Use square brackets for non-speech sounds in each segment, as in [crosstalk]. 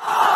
Ah! [laughs]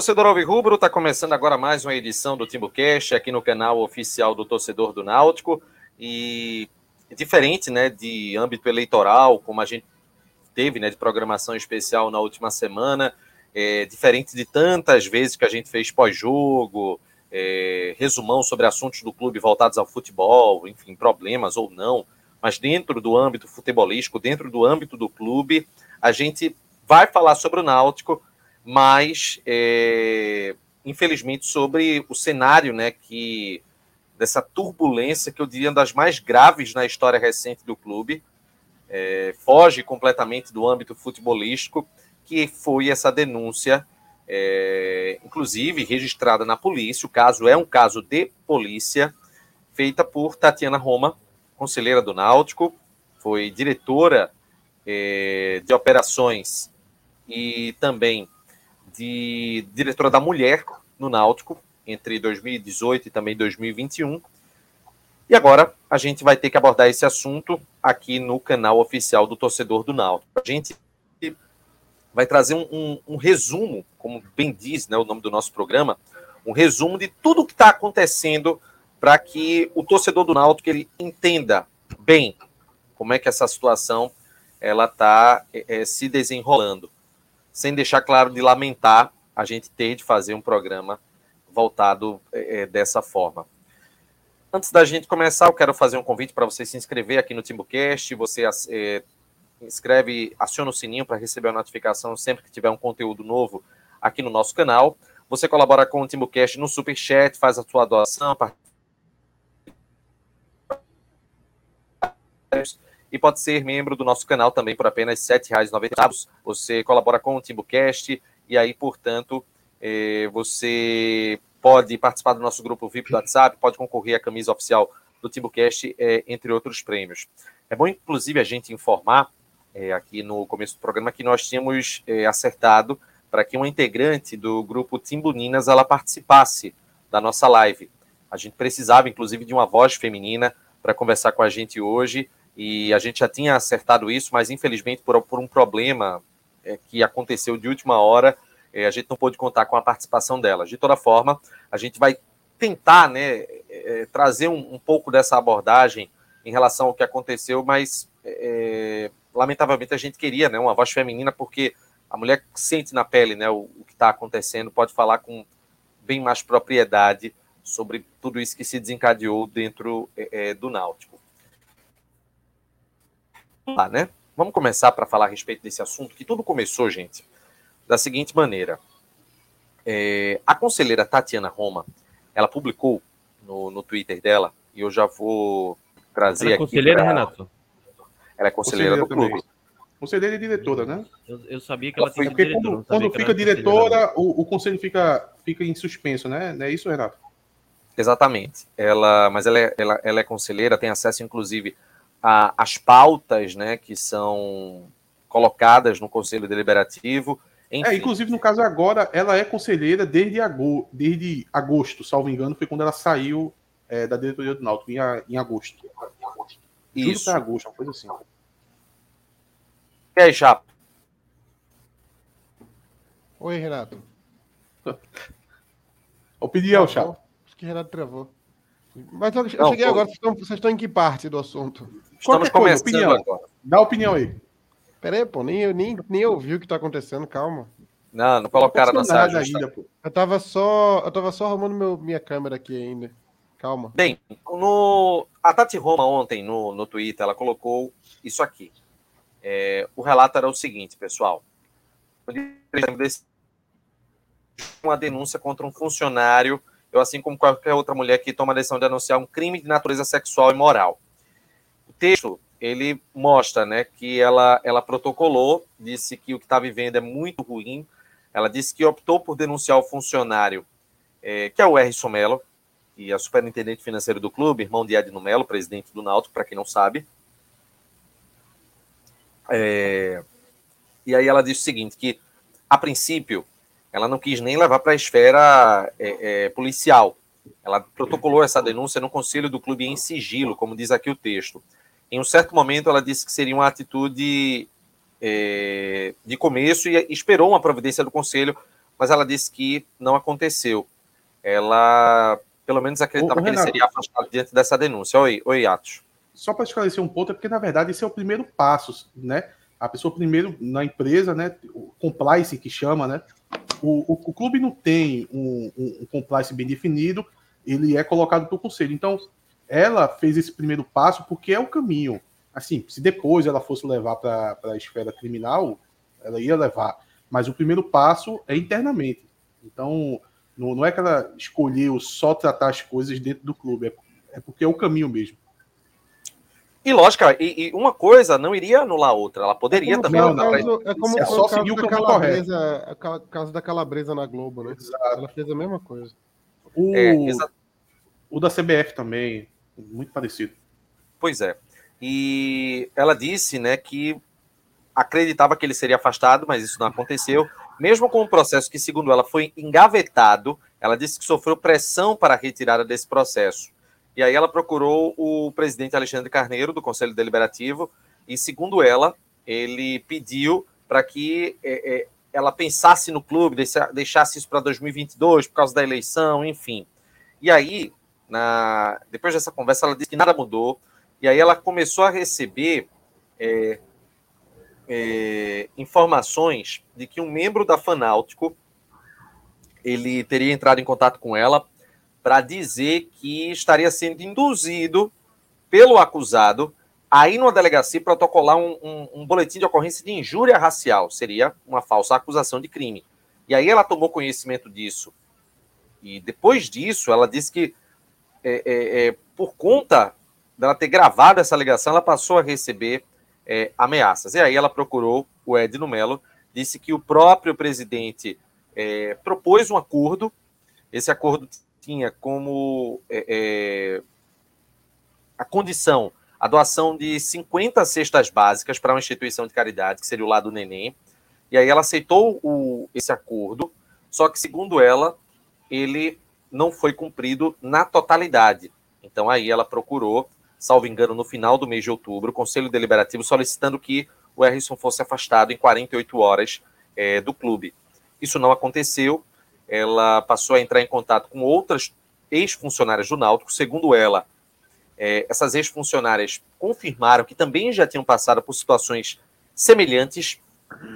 torcedor Alvirrubro, está começando agora mais uma edição do TimbuCast aqui no canal oficial do Torcedor do Náutico. E diferente, né, de âmbito eleitoral, como a gente teve, né, de programação especial na última semana, é, diferente de tantas vezes que a gente fez pós-jogo, é, resumão sobre assuntos do clube voltados ao futebol, enfim, problemas ou não, mas dentro do âmbito futebolístico, dentro do âmbito do clube, a gente vai falar sobre o Náutico, mas é, infelizmente sobre o cenário, né, que dessa turbulência que eu diria das mais graves na história recente do clube, é, foge completamente do âmbito futebolístico, que foi essa denúncia, é, inclusive registrada na polícia. O caso é um caso de polícia, feita por Tatiana Roma, conselheira do Náutico, foi diretora é, de operações e também de diretora da mulher no Náutico entre 2018 e também 2021. E agora a gente vai ter que abordar esse assunto aqui no canal oficial do Torcedor do Náutico. A gente vai trazer um, um, um resumo, como bem diz né, o nome do nosso programa, um resumo de tudo o que está acontecendo para que o torcedor do Náutico ele entenda bem como é que essa situação ela está é, se desenrolando sem deixar claro de lamentar a gente ter de fazer um programa voltado é, dessa forma. Antes da gente começar, eu quero fazer um convite para você se inscrever aqui no TimbuCast. Você é, inscreve, aciona o sininho para receber a notificação sempre que tiver um conteúdo novo aqui no nosso canal. Você colabora com o TimbuCast no Super Chat, faz a sua doação, e pode ser membro do nosso canal também por apenas R$ 7,90. Você colabora com o TimbuCast e aí, portanto, eh, você pode participar do nosso grupo VIP do WhatsApp, pode concorrer à camisa oficial do TimbuCast, eh, entre outros prêmios. É bom, inclusive, a gente informar eh, aqui no começo do programa que nós tínhamos acertado para que uma integrante do grupo Timbuninas ela participasse da nossa live. A gente precisava, inclusive, de uma voz feminina para conversar com a gente hoje e a gente já tinha acertado isso, mas infelizmente por, por um problema é, que aconteceu de última hora, é, a gente não pôde contar com a participação dela. De toda forma, a gente vai tentar né, é, é trazer um, um, pouco dessa abordagem em relação ao que aconteceu, mas é, lamentavelmente a gente queria né, uma voz feminina, porque a mulher sente na pele né, o, o que está acontecendo, pode falar com bem mais propriedade sobre tudo isso que se desencadeou dentro é, do Náutico lá, né? Vamos começar para falar a respeito desse assunto, que tudo começou, gente, da seguinte maneira. É, a conselheira Tatiana Roma, ela publicou no, no Twitter dela, e eu já vou trazer ela é conselheira, pra... Renato? Ela é conselheira, conselheira do também. clube. Conselheira e diretora, né? Eu, eu sabia que ela tinha Porque quando, quando fica diretora, o, o, conselho fica, fica em suspenso, né? Não é isso, Renato? Exatamente. Ela, mas ela é, ela, ela é conselheira, tem acesso, inclusive, a, as pautas né, que são colocadas no Conselho Deliberativo. É, inclusive, no caso agora, ela é conselheira desde, agosto, desde agosto, salvo engano, foi quando ela saiu é, da diretoria do Náutico, em, em agosto. Isso. Tudo agosto, uma coisa assim. E aí, Chapo? Oi, Renato. [laughs] Opinião, Chapo. Acho que Renato travou. Mas eu, não, cheguei pô. agora, vocês estão, vocês estão em que parte do assunto? Estamos Qualquer começando opinião. agora. Dá a opinião aí. Pera aí, pô, nem, nem, nem ouvi o que está acontecendo, calma. Não, não colocaram na sala ainda, pô. Eu tava só, eu tava só arrumando meu, minha câmera aqui ainda. Calma. Bem, no, a Tati Roma ontem no, no Twitter, ela colocou isso aqui. É, o relato era o seguinte, pessoal. Uma denúncia contra um funcionário, eu assim como qualquer outra mulher que toma a decisão de anunciar um crime de natureza sexual e moral. O texto ele mostra, né, que ela ela protocolou, disse que o que está vivendo é muito ruim. Ela disse que optou por denunciar o funcionário, é, que é o R. Somelo, que é superintendente financeiro do clube, irmão de Edno Melo, presidente do Náutico, para quem não sabe. É, e aí ela disse o seguinte, que a princípio ela não quis nem levar para a esfera é, é, policial. Ela protocolou essa denúncia no conselho do clube em sigilo, como diz aqui o texto. Em um certo momento, ela disse que seria uma atitude é, de começo e esperou uma providência do conselho, mas ela disse que não aconteceu. Ela, pelo menos, acreditava Ô, que Renato, ele seria afastado diante dessa denúncia. Oi, oi Atos só para esclarecer um ponto, é porque, na verdade, esse é o primeiro passo, né? A pessoa primeiro na empresa, né? O compliance que chama, né? O, o, o clube não tem um, um, um, compliance bem definido, ele é colocado pelo conselho. Então, ela fez esse primeiro passo porque é o caminho. Assim, se depois ela fosse levar para a esfera criminal, ela ia levar. Mas o primeiro passo é internamente. Então, não, não é que ela escolheu só tratar as coisas dentro do clube, é, é porque é o caminho mesmo. E lógico, e, e, uma coisa não iria anular a outra, ela poderia é também. Não, caso, é como é só seguir o caminho calabresa, é caso da calabresa na Globo, né? Exato. Ela fez a mesma coisa. O, é, o da CBF também, muito parecido. Pois é. E ela disse, né, que acreditava que ele seria afastado, mas isso não aconteceu. Mesmo com o processo que, segundo ela, foi engavetado, ela disse que sofreu pressão para a retirada desse processo. E aí ela procurou o presidente Alexandre Carneiro, do Conselho Deliberativo, e, segundo ela, ele pediu para que é, é, ela pensasse no clube, deixasse isso para 2022 por causa da eleição, enfim. E aí, na, depois dessa conversa, ela disse que nada mudou, e aí ela começou a receber é, é informações de que um membro da Fanáutico ele teria entrado em contato com ela para dizer que estaria sendo induzido pelo acusado a ir numa delegacia protocolar um, um, um, boletim de ocorrência de injúria racial. Seria uma falsa acusação de crime. E aí ela tomou conhecimento disso. E depois disso, ela disse que, é, é, é, por conta dela ter gravado essa alegação, ela passou a receber é, ameaças. E aí ela procurou o Edno Melo, disse que o próprio presidente é, propôs um acordo. Esse acordo tinha como é, é, a condição a doação de 50 cestas básicas para uma instituição de caridade, que seria o lado Neném. E aí ela aceitou o, esse acordo, só que, segundo ela, ele não foi cumprido na totalidade. Então aí ela procurou, salvo engano, no final do mês de outubro, o Conselho Deliberativo solicitando que o Harrison fosse afastado em 48 horas é, do clube. Isso não aconteceu, ela passou a entrar em contato com outras ex-funcionárias do Náutico. Segundo ela, é, essas ex-funcionárias confirmaram que também já tinham passado por situações semelhantes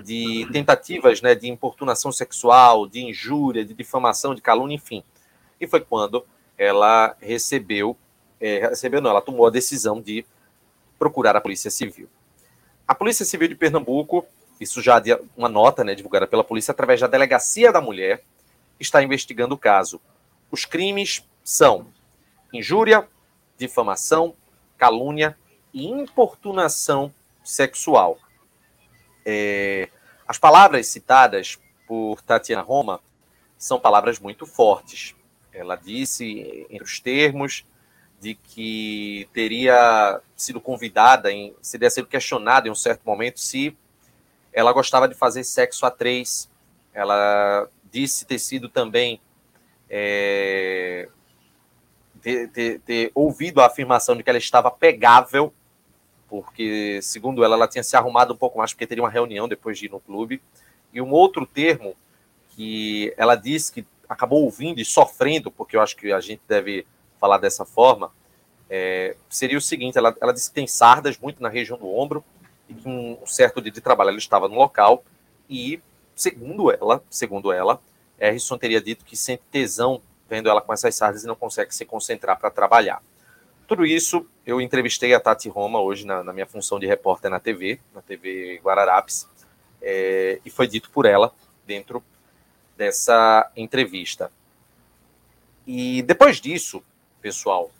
de tentativas né, de importunação sexual, de injúria, de difamação, de calúnia, enfim. E foi quando ela recebeu, é, recebeu não, ela tomou a decisão de procurar a Polícia Civil. A Polícia Civil de Pernambuco, isso já uma nota né, divulgada pela polícia através da Delegacia da Mulher, está investigando o caso. Os crimes são injúria, difamação, calúnia e importunação sexual. É, as palavras citadas por Tatiana Roma são palavras muito fortes. Ela disse, entre os termos, de que teria sido convidada, em, teria sido questionada em um certo momento se ela gostava de fazer sexo a três. Ela disse ter sido também é, ter, ter, ter, ouvido a afirmação de que ela estava pegável, porque, segundo ela, ela tinha se arrumado um pouco mais porque teria uma reunião depois de ir no clube. E um outro termo que ela disse que acabou ouvindo e sofrendo, porque eu acho que a gente deve falar dessa forma, é, seria o seguinte: ela, ela disse que tem sardas muito na região do ombro e que um certo dia de trabalho ela estava no local e segundo ela, segundo ela, Harrison teria dito que sente tesão vendo ela com essas sardas e não consegue se concentrar para trabalhar. Tudo isso eu entrevistei a Tati Roma hoje na, na minha função de repórter na TV, na TV Guararapes, é, e foi dito por ela dentro dessa entrevista. E depois disso, pessoal,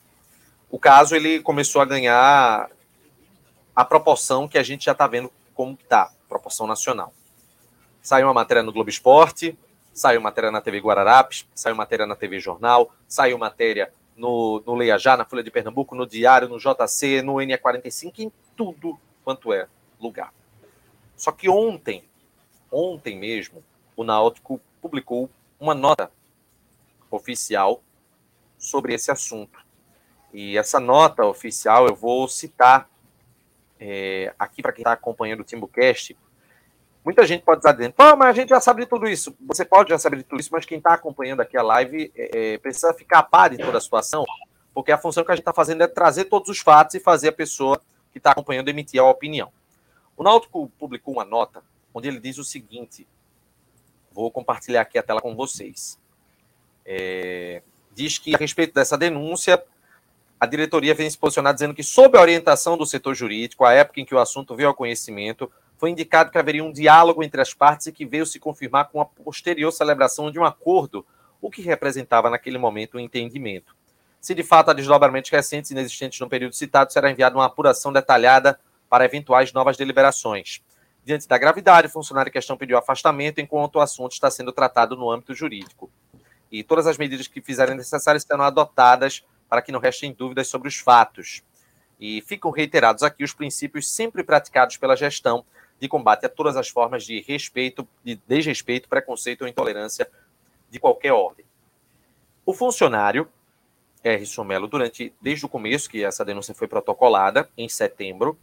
o caso ele começou a ganhar a proporção que a gente já está vendo como está, proporção nacional. Saiu uma matéria no Globo Esporte, saiu matéria na TV Guararapes, saiu matéria na TV Jornal, saiu matéria no, no Leia Já, na Folha de Pernambuco, no Diário, no JC, no NE45, em tudo quanto é lugar. Só que ontem, ontem mesmo, o Náutico publicou uma nota oficial sobre esse assunto. E essa nota oficial eu vou citar é, aqui para quem está acompanhando o TimbuCast. Muita gente pode estar dizendo, pô, mas a gente já sabe de tudo isso. Você pode já saber de tudo isso, mas quem está acompanhando aqui a live é, é, precisa ficar a par de toda a situação, porque a função que a gente está fazendo é trazer todos os fatos e fazer a pessoa que está acompanhando emitir a opinião. O Náutico publicou uma nota onde ele diz o seguinte: vou compartilhar aqui a tela com vocês. É, diz que, a respeito dessa denúncia, a diretoria vem se posicionar dizendo que, sob a orientação do setor jurídico, a época em que o assunto veio ao conhecimento, foi indicado que haveria um diálogo entre as partes e que veio se confirmar com a posterior celebração de um acordo, o que representava naquele momento um entendimento. Se de fato há desdobramentos recentes inexistentes no período citado, será enviada uma apuração detalhada para eventuais novas deliberações. Diante da gravidade, o funcionário em questão pediu afastamento enquanto o assunto está sendo tratado no âmbito jurídico. E todas as medidas que fizerem necessárias serão adotadas para que não restem dúvidas sobre os fatos. E ficam reiterados aqui os princípios sempre praticados pela gestão de combate a todas as formas de respeito, de desrespeito, preconceito ou intolerância de qualquer ordem. O funcionário, R. Somelo, durante, desde o começo que essa denúncia foi protocolada, em setembro,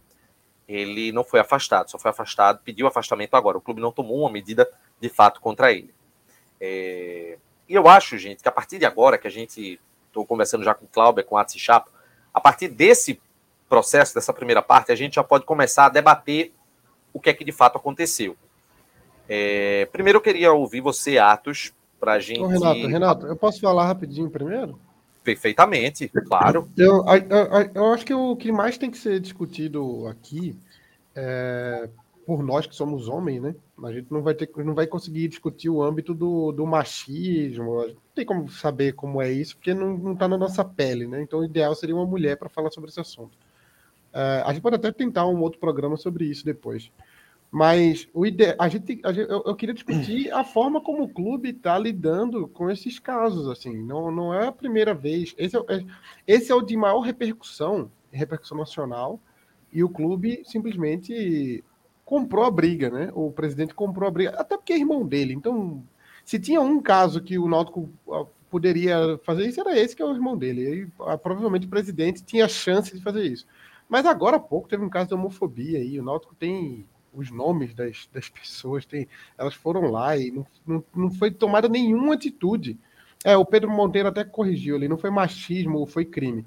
ele não foi afastado, só foi afastado, pediu afastamento agora. O clube não tomou uma medida de fato contra ele. É... E eu acho, gente, que a partir de agora, que a gente estou conversando já com o Cláudio, com o Atsi Chapo, a partir desse processo, dessa primeira parte, a gente já pode começar a debater o que é que de fato aconteceu. É, primeiro eu queria ouvir você, Atos, para a gente. Ô, Renato, Renato, eu posso falar rapidinho primeiro? Perfeitamente, claro. Eu, eu, eu acho que o que mais tem que ser discutido aqui é, por nós que somos homens, né? A gente não vai ter, não vai conseguir discutir o âmbito do, do machismo. Não tem como saber como é isso, porque não está na nossa pele, né? Então, o ideal seria uma mulher para falar sobre esse assunto. É, a gente pode até tentar um outro programa sobre isso depois. Mas o ide... a gente, a gente eu, eu, queria discutir a forma como o clube está lidando com esses casos. Assim, não, não é a primeira vez. Esse é, é, esse é o de maior repercussão, repercussão nacional, e o clube simplesmente comprou a briga, né? O presidente comprou a briga, até porque é irmão dele. Então, se tinha um caso que o Náutico ah, poderia fazer isso, era esse que é o irmão dele. E, ah, provavelmente o presidente tinha chance de fazer isso. Mas agora há pouco teve um caso de homofobia aí. O Náutico tem os nomes das, das pessoas, tem, elas foram lá e não, não, não foi tomada nenhuma atitude. É, o Pedro Monteiro até corrigiu ali, não foi machismo, foi crime.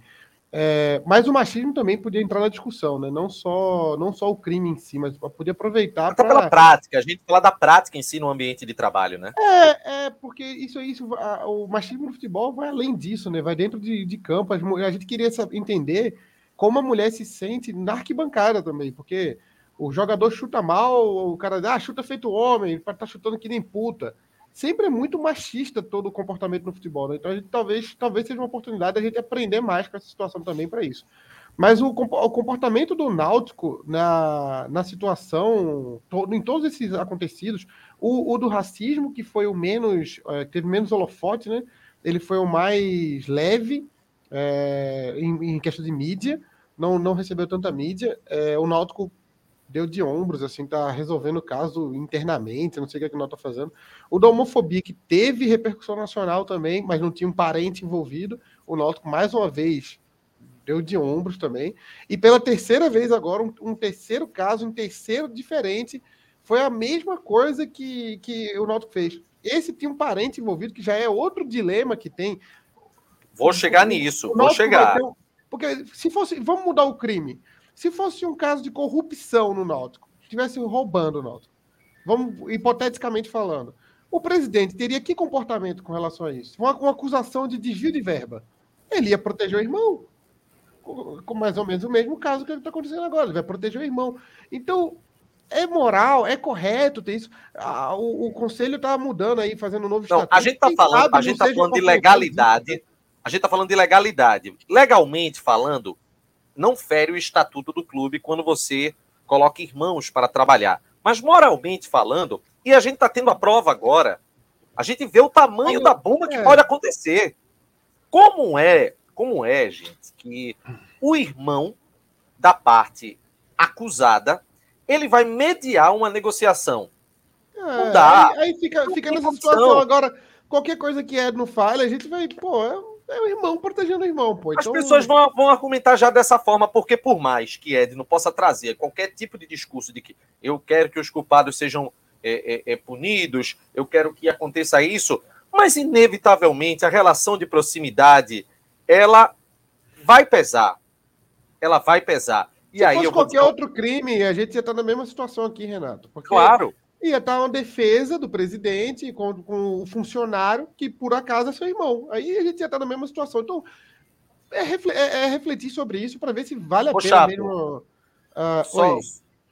É, mas o machismo também podia entrar na discussão, né? Não só, não só o crime em si, mas podia aproveitar. Até pra... pela prática, a gente fala da prática em si no ambiente de trabalho, né? É, é porque isso, isso a, o machismo no futebol vai além disso, né? Vai dentro de, de campo. A gente queria entender como a mulher se sente na arquibancada também, porque o jogador chuta mal, o cara ah, chuta feito homem, para tá chutando que nem puta sempre é muito machista todo o comportamento no futebol. Né? Então, a gente, talvez, talvez seja uma oportunidade da gente aprender mais com essa situação também para isso. Mas o, o, comportamento do Náutico na, na situação, to, em todos esses acontecidos, o, o, do racismo, que foi o menos, é, teve menos holofote, né? Ele foi o mais leve é, em, em questão de mídia, não, não recebeu tanta mídia. É, o Náutico deu de ombros, assim, tá resolvendo o caso internamente, não sei o que, é que nós tá fazendo. O da homofobia, que teve repercussão nacional também, mas não tinha um parente envolvido, o Náutico, mais uma vez, deu de ombros também. E pela terceira vez agora, um, um terceiro caso, um terceiro diferente, foi a mesma coisa que, que o Náutico fez. Esse tinha um parente envolvido, que já é outro dilema que tem. Vou chegar nisso, vou chegar. Um, porque se fosse, vamos mudar o crime. Se fosse um caso de corrupção no Náutico, estivesse roubando o Náutico, vamos hipoteticamente falando, o presidente teria que comportamento com relação a isso? Uma, uma acusação de desvio de verba. Ele ia proteger o irmão. com mais ou menos o mesmo caso que está acontecendo agora. Ele vai proteger o irmão. Então, é moral, é correto ter isso. Ah, o, o, conselho está mudando aí, fazendo um novo não, A gente está falando, a gente tá falando de legalidade. A gente está falando de legalidade. Legalmente falando, não fere o estatuto do clube quando você coloca irmãos para trabalhar. Mas moralmente falando, e a gente está tendo a prova agora, a gente vê o tamanho da bomba que é. pode acontecer. Como é, como é, gente, que o irmão da parte acusada ele vai mediar uma negociação. É, não dá. Aí, aí fica, fica nessa situação. Agora, qualquer coisa que é no file, a gente vai, pô, é, é o irmão protegendo o irmão, pô. Então... As pessoas vão, vão argumentar já dessa forma, porque por mais que Ed não possa trazer qualquer tipo de discurso de que eu quero que os culpados sejam é, é, é punidos, eu quero que aconteça isso, mas inevitavelmente a relação de proximidade ela vai pesar. Ela vai pesar. E Se aí fosse qualquer vou... outro crime, a gente ia estar na mesma situação aqui, Renato. claro. Ia estar uma defesa do presidente com, com o funcionário que, por acaso, é seu irmão. Aí a gente ia estar na mesma situação. Então, é, é, é refletir sobre isso para ver se vale a Poxa, pena mesmo. Uh, só,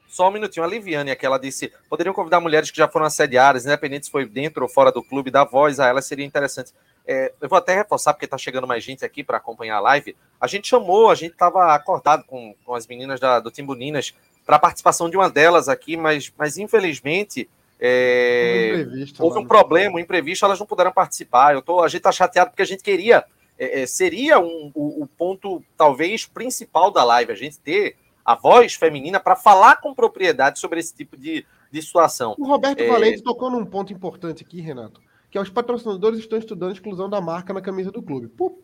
só um minutinho. A Liviane, aqui, ela disse: poderiam convidar mulheres que já foram assediadas, independente se foi dentro ou fora do clube, dar voz a elas seria interessante. É, eu vou até reforçar, porque está chegando mais gente aqui para acompanhar a live. A gente chamou, a gente estava acordado com, com as meninas da, do Timbuninas para a participação de uma delas aqui, mas, mas infelizmente é, houve um problema, um imprevisto, elas não puderam participar. Eu tô, a gente está chateado porque a gente queria, é, é, seria um, o, o, ponto talvez principal da live, a gente ter a voz feminina para falar com propriedade sobre esse tipo de, de situação. O Roberto é, Valente tocou num ponto importante aqui, Renato que é os patrocinadores estão estudando a exclusão da marca na camisa do clube. Por,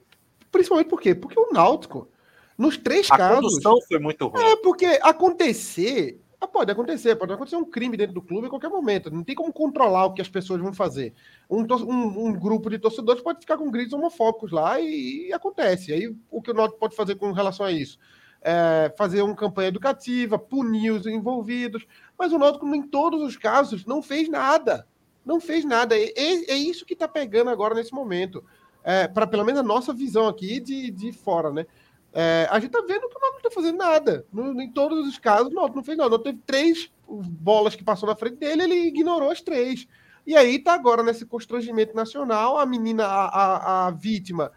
principalmente por quê? Porque o Náutico, nos três a casos. A condução foi muito ruim. É, porque acontecer. Ah, pode acontecer, pode acontecer um crime dentro do clube em qualquer momento. Não tem como controlar o que as pessoas vão fazer. Um, um, um grupo de torcedores pode ficar com gritos homofóbicos lá e, e acontece. Aí o que o Náutico pode fazer com relação a isso? É, fazer uma campanha educativa, punir os envolvidos. Mas o Náutico, em todos os casos, não fez nada não fez nada. É, é isso que está pegando agora nesse momento. É, para pelo menos a nossa visão aqui de, de fora, né? É, a gente tá vendo que o Náutico não tá fazendo nada. No, em todos os casos, o Náutico não fez nada. O teve três bolas que passou na frente dele, ele ignorou as três. E aí tá agora nesse constrangimento nacional, a menina, a, a, a vítima,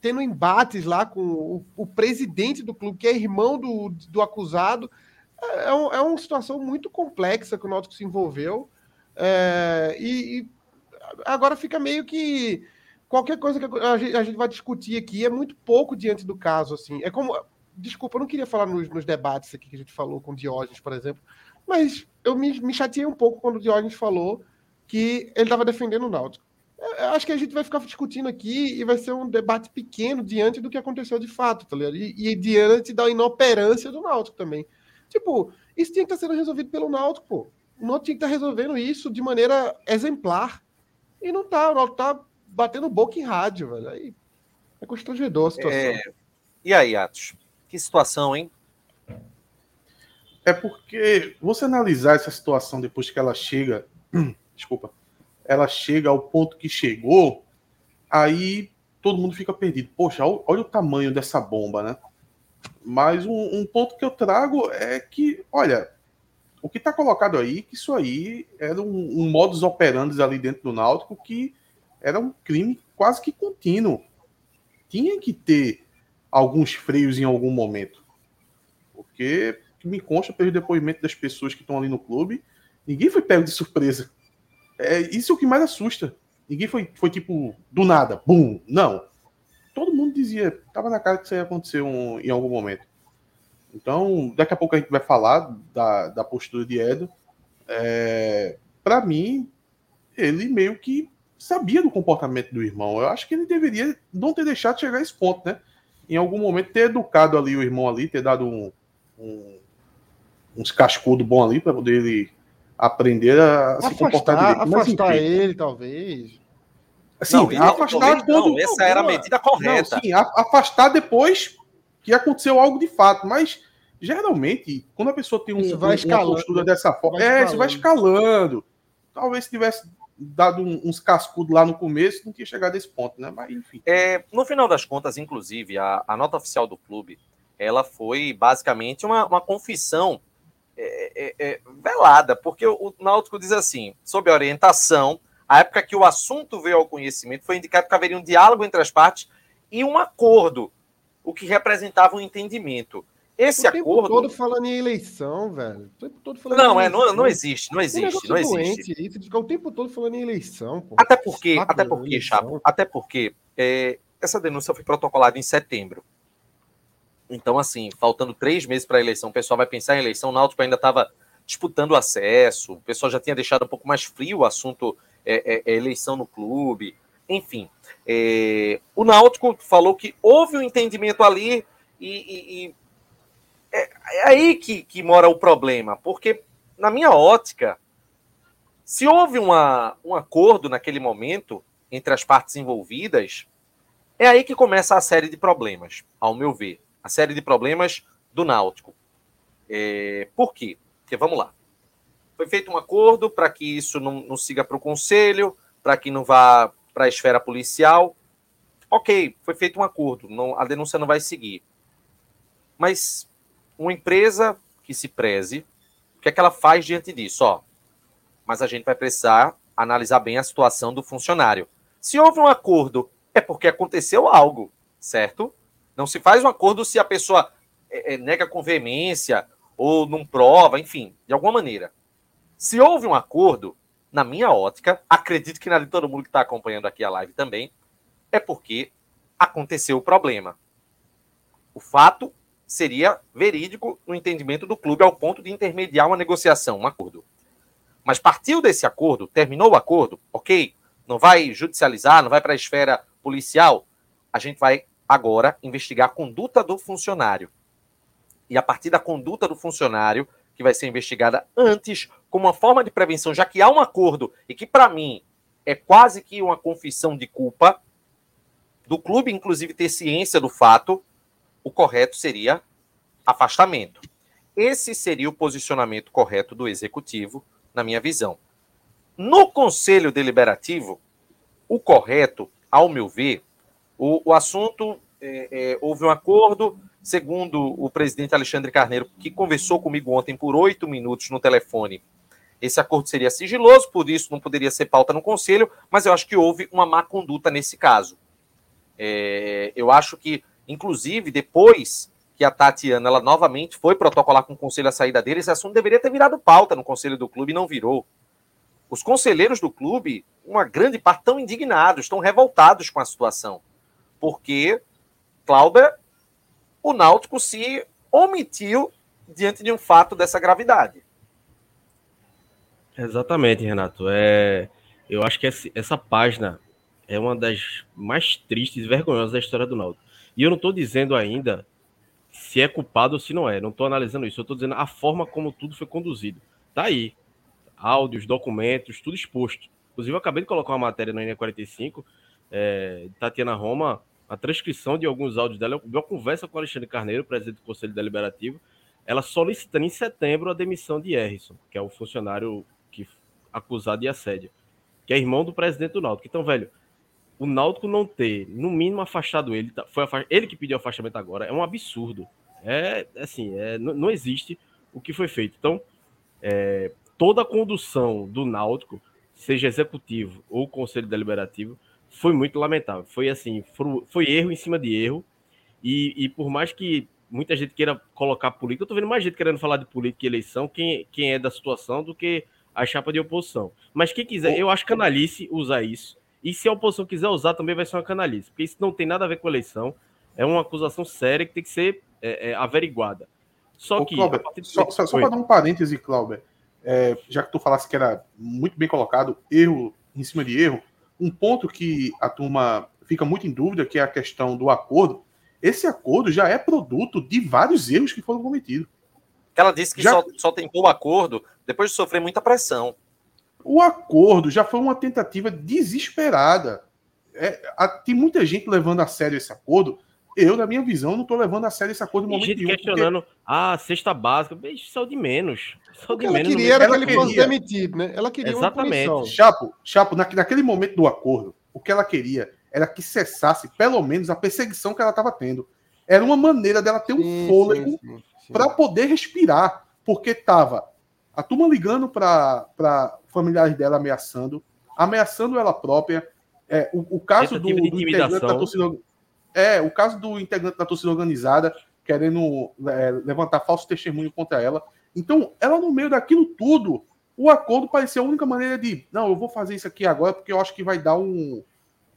tendo embates lá com o, o, presidente do clube, que é irmão do, do acusado. É, é, um, é uma situação muito complexa que o Náutico se envolveu. É, e, e, agora fica meio que qualquer coisa que a gente, a gente, vai discutir aqui é muito pouco diante do caso, assim. É como. Desculpa, eu não queria falar nos, nos debates aqui que a gente falou com Diógenes, por exemplo, mas eu me, me chateei um pouco quando o Diógenes falou que ele estava defendendo o Náutico. Eu acho que a gente vai ficar discutindo aqui e vai ser um debate pequeno diante do que aconteceu de fato, tá ligado? E, e diante da inoperância do Náutico também. Tipo, isso tinha que estar sendo resolvido pelo Náutico, pô o Náutico tinha que estar resolvendo isso de maneira exemplar. E não tá, o Náutico tá batendo boca em rádio, velho. Aí é constrangedor a situação. É... E aí, Atos? Que situação, hein? É porque você analisar essa situação depois que ela chega, [clears throat] desculpa, ela chega ao ponto que chegou, aí todo mundo fica perdido. Poxa, olha o tamanho dessa bomba, né? Mas um, um ponto que eu trago é que, olha, o que está colocado aí, que isso aí era um, um modus operandi ali dentro do Náutico que era um crime quase que contínuo. Tinha que ter alguns freios em algum momento. Porque, que me consta pelo depoimento das pessoas que estão ali no clube, ninguém foi pego de surpresa. É isso é o que mais assusta. Ninguém foi, foi tipo, do nada, bum, não. Todo mundo dizia, tava na cara que isso ia acontecer um, em algum momento. Então, daqui a pouco a gente vai falar da, da postura de Edo. É, Para mim, ele meio que sabia do comportamento do irmão. Eu acho que ele deveria não ter deixado chegar a esse ponto, né? Em algum momento ter educado ali o irmão ali, ter dado um, um uns cascudos bom ali para poder ele aprender a afastar, se comportar direito. Mas, afastar enfim. ele, talvez. Assim, não, afastar quando. Não, essa era a medida correta. Não, sim, afastar depois que aconteceu algo de fato, mas geralmente, quando a pessoa tem um, isso vai uma postura dessa forma, é, isso vai escalando. Talvez se tivesse dado uns cascudos lá no começo, não tinha chegado a esse ponto, né? Mas enfim. É, no final das contas, inclusive, a, a nota oficial do clube ela foi basicamente uma, uma confissão é, é, é, velada, porque o, o Náutico diz assim, sob orientação, a época que o assunto veio ao conhecimento, foi indicado que haveria um diálogo entre as partes e um acordo, o que representava um entendimento. Esse o tempo acordo. todo falando em eleição, velho. O tempo todo falando Não, em é, não, não existe, não existe, não existe. doente isso, de ficar o tempo todo falando em eleição, pô. Até porque, até porque. Chapo, até porque é, essa denúncia foi protocolada em setembro. Então, assim, faltando três meses para a eleição, o pessoal vai pensar em eleição, o Náutico ainda estava disputando acesso, o pessoal já tinha deixado um pouco mais frio o assunto é, é, é, eleição no clube, enfim. É, o Náutico falou que houve um entendimento ali e, e- e é, é aí que, que mora o problema, porque na minha ótica, se houve uma, um acordo naquele momento entre as partes envolvidas, é aí que começa a série de problemas, ao meu ver. A série de problemas do Náutico. É, por quê? Porque vamos lá. Foi feito um acordo para que isso não, não siga para o conselho, para que não vá para a esfera policial. Ok, foi feito um acordo, não, a denúncia não vai seguir. Mas uma empresa que se preze, o que é que ela faz diante disso? Ó, mas a gente vai precisar analisar bem a situação do funcionário. Se houve um acordo, é porque aconteceu algo, certo? Não se faz um acordo se a pessoa é, é, nega com veemência ou não prova, enfim, de alguma maneira. Se houve um acordo, na minha ótica, acredito que na de todo mundo que está acompanhando aqui a live também, é porque aconteceu o problema. O fato seria verídico no entendimento do clube ao ponto de intermediar uma negociação, um acordo. Mas partiu desse acordo, terminou o acordo, ok, não vai judicializar, não vai para a esfera policial, a gente vai agora investigar a conduta do funcionário. E a partir da conduta do funcionário, que vai ser investigada antes, como uma forma de prevenção, já que há um acordo e que, para mim, é quase que uma confissão de culpa, do clube, inclusive, ter ciência do fato, o correto seria afastamento. Esse seria o posicionamento correto do executivo, na minha visão. No conselho deliberativo, o correto, ao meu ver, o, o assunto é, é, houve um acordo, segundo o presidente Alexandre Carneiro, que conversou comigo ontem por oito minutos no telefone. Esse acordo seria sigiloso, por isso não poderia ser pauta no conselho, mas eu acho que houve uma má conduta nesse caso. É, eu acho que, inclusive, depois que a Tatiana ela novamente foi protocolar com o conselho a saída dele, esse assunto deveria ter virado pauta no conselho do clube e não virou. Os conselheiros do clube, uma grande parte, estão indignados, estão revoltados com a situação. Porque, Cláudia, o Náutico se omitiu diante de um fato dessa gravidade. Exatamente, Renato. É, eu acho que essa, página é uma das mais tristes e vergonhosas da história do Náutico. E eu não estou dizendo ainda se é culpado ou se não é. Não estou analisando isso. Eu estou dizendo a forma como tudo foi conduzido. Tá aí. Áudios, documentos, tudo exposto. Inclusive, eu acabei de colocar uma matéria no INE45, é, Tatiana Roma, a transcrição de alguns áudios dela, de uma conversa com Alexandre Carneiro, presidente do Conselho Deliberativo, ela solicitando em setembro a demissão de Errisson, que é o funcionário que acusado de assédio, que é irmão do presidente do Náutico. Então, velho, o Náutico não ter, no mínimo, afastado ele, tá- foi afa- ele que pediu afastamento agora, é um absurdo. É assim, é, não, existe o que foi feito. Então, é, toda a condução do Náutico, seja executivo ou conselho deliberativo, foi muito lamentável. Foi assim, foi, foi erro em cima de erro. E, e por mais que muita gente queira colocar política, eu tô vendo mais gente querendo falar de política e eleição, quem, quem é da situação, do que a chapa de oposição. Mas quem quiser, eu acho canalice usar isso. E se a oposição quiser usar, também vai ser uma canalice. Porque isso não tem nada a ver com eleição. É uma acusação séria que tem que ser é, é, averiguada. Só Ô, que. Clauber, a só, só, só para dar um parêntese, Clauber, é, já que tu falasse que era muito bem colocado, erro em cima de erro, um ponto que a turma fica muito em dúvida, que é a questão do acordo, esse acordo já é produto de vários erros que foram cometidos. Ela disse que Já- só, só tentou o acordo depois de sofrer muita pressão. O acordo já foi uma tentativa desesperada. É, a- tem muita gente levando a sério esse acordo. Eu, na minha visão, não estou levando a sério esse acordo no momento gente nenhum. porque- questionando, ah, cesta básica, bicho, o de menos. O de que ela menos no queria era que ela ele fosse queria. demitido, né? Ela queria Exatamente. uma punição. Chapo, Chapo na- naquele momento do acordo, o que ela queria era que cessasse, pelo menos, a perseguição que ela estava tendo. era uma maneira dela ter um sim, fôlego para poder respirar, porque tava a turma ligando para familiares dela ameaçando, ameaçando ela própria. É, o, o caso do, do integrante da torcida. É, o caso do integrante da torcida organizada querendo é, levantar falso testemunho contra ela. Então, ela no meio daquilo tudo, o acordo parecia a única maneira de, não, eu vou fazer isso aqui agora porque eu acho que vai dar um,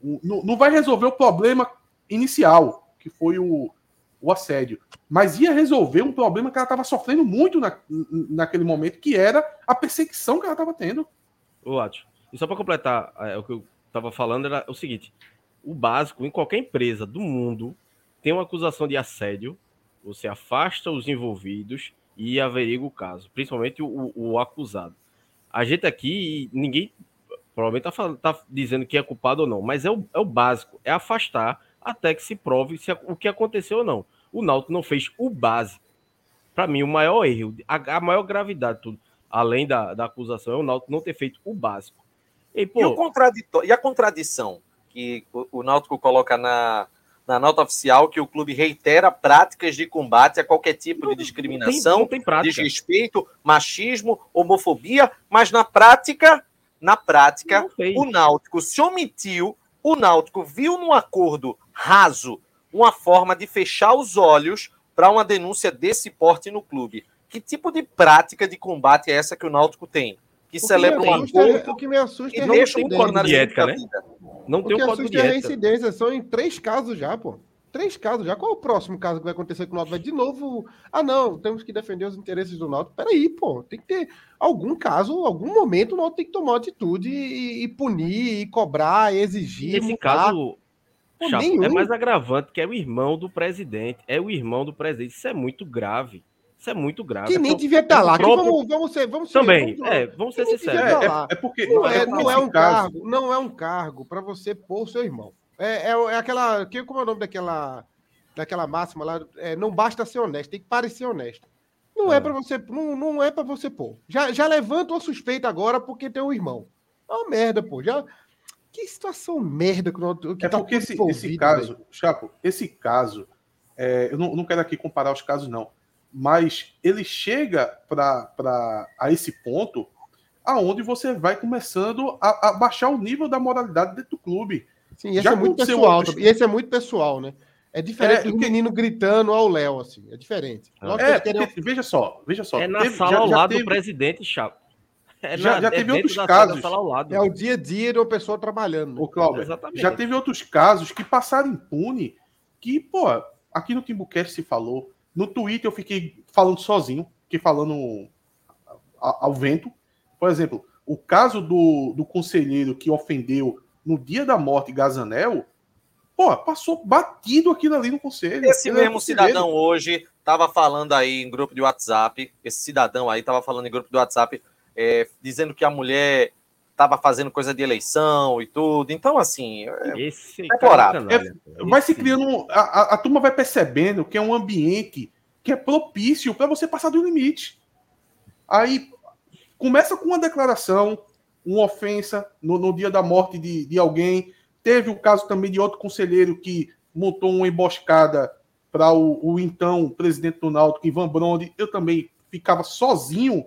um não, não vai resolver o problema inicial, que foi o, o assédio, mas ia resolver um problema que ela estava sofrendo muito na, naquele momento, que era a perseguição que ela estava tendo. O Lácio, e só para completar é, o que eu estava falando, era o seguinte: o básico, em qualquer empresa do mundo, tem uma acusação de assédio, você afasta os envolvidos e averigua o caso, principalmente o, o acusado. A gente aqui, ninguém provavelmente está tá dizendo que é culpado ou não, mas é o, é o básico, é afastar até que se prove se, o que aconteceu ou não. O Náutico não fez o básico. Para mim, o maior erro, a, a, maior gravidade, tudo, além da, da acusação, é o Náutico não ter feito o básico. E, pô, e, o e a contradição que o, o Náutico coloca na, na nota oficial que o clube reitera práticas de combate a qualquer tipo de discriminação, não tem, não tem desrespeito, machismo, homofobia, mas na prática, na prática, o Náutico se omitiu, o Náutico viu no acordo raso uma forma de fechar os olhos para uma denúncia desse porte no clube. Que tipo de prática de combate é essa que o Náutico tem? Que o celebra um acordo o que me assusta e é deixa um de ética, né? Não tem o que código de ética. é a reincidência. São em três casos já, pô. Três casos já. Qual é o próximo caso que vai acontecer com o Náutico? Vai de novo. Ah, não, temos que defender os interesses do Náutico. Peraí, pô. Tem que ter algum caso, algum momento o Náutico tem que tomar atitude e, e punir, e cobrar, e exigir. Nesse caso, Chapo, é mais agravante que é o irmão do presidente. É o irmão do presidente. Isso é muito grave. Isso é muito grave. Que nem devia estar tá lá. Próprio... Vamos, vamos ser, vamos Também, vamos, é, vamos ser sinceros. É, é, é, porque não é, não é um caso. cargo, não é um cargo para você pôr o seu irmão. É, é, é, aquela, que como é o nome daquela, daquela máxima lá? É, não basta ser honesto, tem que parecer honesto. Não é, é para você, não, não é para você pôr. Já, já levanta uma suspeita agora porque tem um irmão. É uma merda, pô. Já que situação merda que, que É tá porque esse, esse caso, Chapo, esse caso, é, eu não, não quero aqui comparar os casos não mas ele chega para a esse ponto aonde você vai começando a, a, baixar o nível da moralidade dentro do clube. Sim, esse Já é muito pessoal. Outros... E esse é muito pessoal, né? É diferente é, do menino gritando ao Léo, assim. É diferente. É, querem... Veja só, veja só. É na teve, sala já, ao lado teve... do presidente, Chapo. É já, já é teve outros casos. É o dia a dia de uma pessoa trabalhando. Né? O Cláudio, Exatamente. já teve outros casos que passaram impune que, pô, aqui no Timbucast se falou, no Twitter eu fiquei falando sozinho, fiquei falando ao vento. Por exemplo, o caso do, do conselheiro que ofendeu no dia da morte Gazanel, pô, passou batido aquilo ali no conselho. Esse mesmo cidadão hoje estava falando aí em grupo de WhatsApp, esse cidadão aí estava falando em grupo de WhatsApp, é, dizendo que a mulher estava fazendo coisa de eleição e tudo. Então, assim, é Esse deplorável. É, vai se criando. A, a, a, turma vai percebendo que é um ambiente que é propício para você passar do limite. Aí começa com uma declaração, uma ofensa no, no dia da morte de, de alguém. Teve o caso também de outro conselheiro que montou uma emboscada para o, o, então presidente do Náutico, Ivan Brondi. Eu também ficava sozinho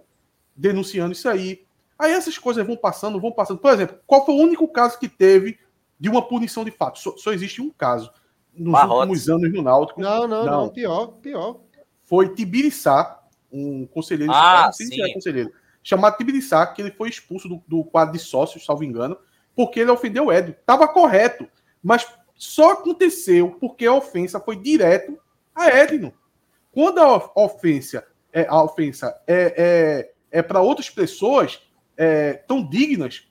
denunciando isso aí. Aí essas coisas vão passando, vão passando. Por exemplo, qual foi o único caso que teve de uma punição de fato? Só, só existe um caso nos últimos anos no Náutico. Não, não, não, não, pior, pior. Foi Tibiriçá, um conselheiro, ah, não sei se é conselheiro, chamado Tibiriçá, que ele foi expulso do, do quadro de sócios, salvo engano, porque ele ofendeu o Edno. Estava correto, mas só aconteceu porque a ofensa foi direto a Edno. Quando a ofensa é, a ofensa é, é, é para outras pessoas, é, tão dignas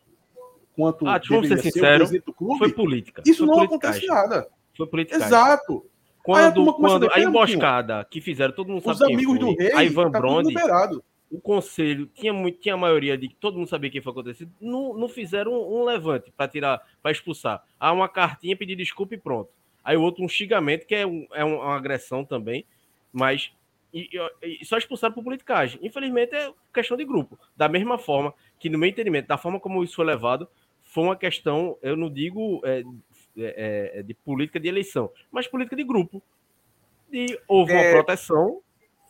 quanto ah, vamos ser sincero, clube, foi política. Isso foi não acontece nada. Foi política. Exato. Quando, a, quando a emboscada que fizeram, todo mundo sabe Os amigos foi, do rei, a Ivan tá Brondi, o conselho tinha muito, tinha a maioria de todo mundo sabia que foi acontecido, não, não fizeram um, um levante para tirar, para expulsar. Há uma cartinha pedir desculpa e pronto. Aí o outro um xingamento que é, um, é uma agressão também, mas e, e, só expulsaram por politicagem. Infelizmente é questão de grupo. Da mesma forma que, no meu entendimento, da forma como isso foi levado, foi uma questão, eu não digo é, é, é de política de eleição, mas política de grupo. E houve é... uma proteção.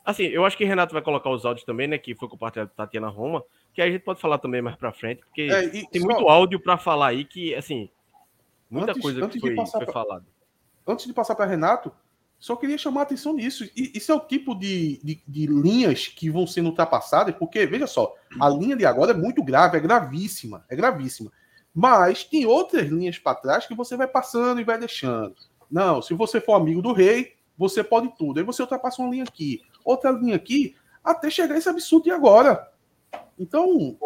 Assim, eu acho que Renato vai colocar os áudios também, né? Que foi compartilhado com Tatiana Roma, que aí a gente pode falar também mais pra frente, porque é, e, tem só... muito áudio para falar aí que, assim, muita antes, coisa antes que foi, foi pra... falada. Antes de passar para Renato, só queria chamar a atenção nisso. E, isso é o tipo de, de, de, linhas que vão sendo ultrapassadas, porque, veja só, a linha de agora é muito grave, é gravíssima, é gravíssima. Mas tem outras linhas para trás que você vai passando e vai deixando. Não, se você for amigo do rei, você pode tudo. Aí você ultrapassa uma linha aqui, outra linha aqui, até chegar esse absurdo de agora. Então.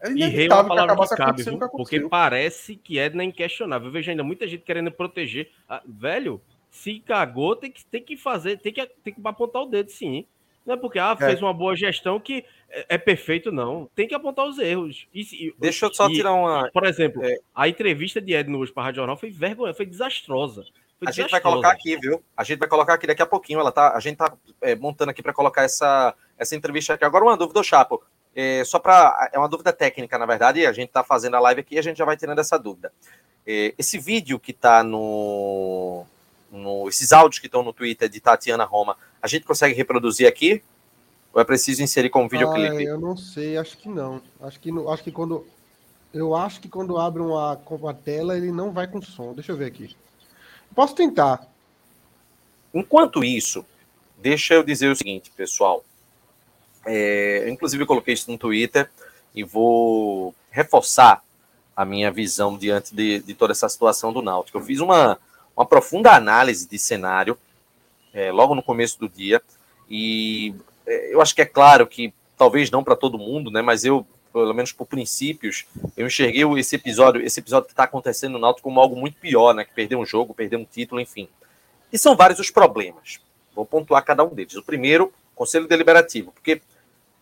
É e rei é uma palavra que cabe, viu? porque parece que é inquestionável. Eu vejo ainda muita gente querendo proteger. Ah, velho, se cagou, tem que, tem que fazer, tem que, tem que apontar o dedo, sim. Não é porque ah, fez é. uma boa gestão que é, é, perfeito, não. Tem que apontar os erros. E, e, Deixa eu só e, tirar uma. Por exemplo, é... a entrevista de Edno hoje para a Rádio Jornal foi vergonha, foi desastrosa. Foi a gente vai colocar aqui, viu? A gente vai colocar aqui daqui a pouquinho. Ela tá, a gente tá é, montando aqui para colocar essa, essa entrevista aqui. Agora, uma dúvida, Chapo. É, só para. É uma dúvida técnica, na verdade. A gente está fazendo a live aqui e a gente já vai tirando essa dúvida. É, esse vídeo que está no, no. Esses áudios que estão no Twitter de Tatiana Roma, a gente consegue reproduzir aqui? Ou é preciso inserir como videoclipe? Ah, eu não sei, acho que não. Acho que, acho que quando. Eu acho que quando abre uma, uma tela, ele não vai com som. Deixa eu ver aqui. Posso tentar. Enquanto isso, deixa eu dizer o seguinte, pessoal. É, inclusive, eu coloquei isso no Twitter e vou reforçar a minha visão diante de, de toda essa situação do Náutico. Eu fiz uma, uma profunda análise de cenário é, logo no começo do dia e é, eu acho que é claro que talvez não para todo mundo, né? Mas eu, pelo menos por princípios, eu enxerguei esse episódio, esse episódio que está acontecendo no Náutico como algo muito pior, né? Que perder um jogo, perder um título, enfim. E são vários os problemas. Vou pontuar cada um deles. O primeiro, Conselho Deliberativo, porque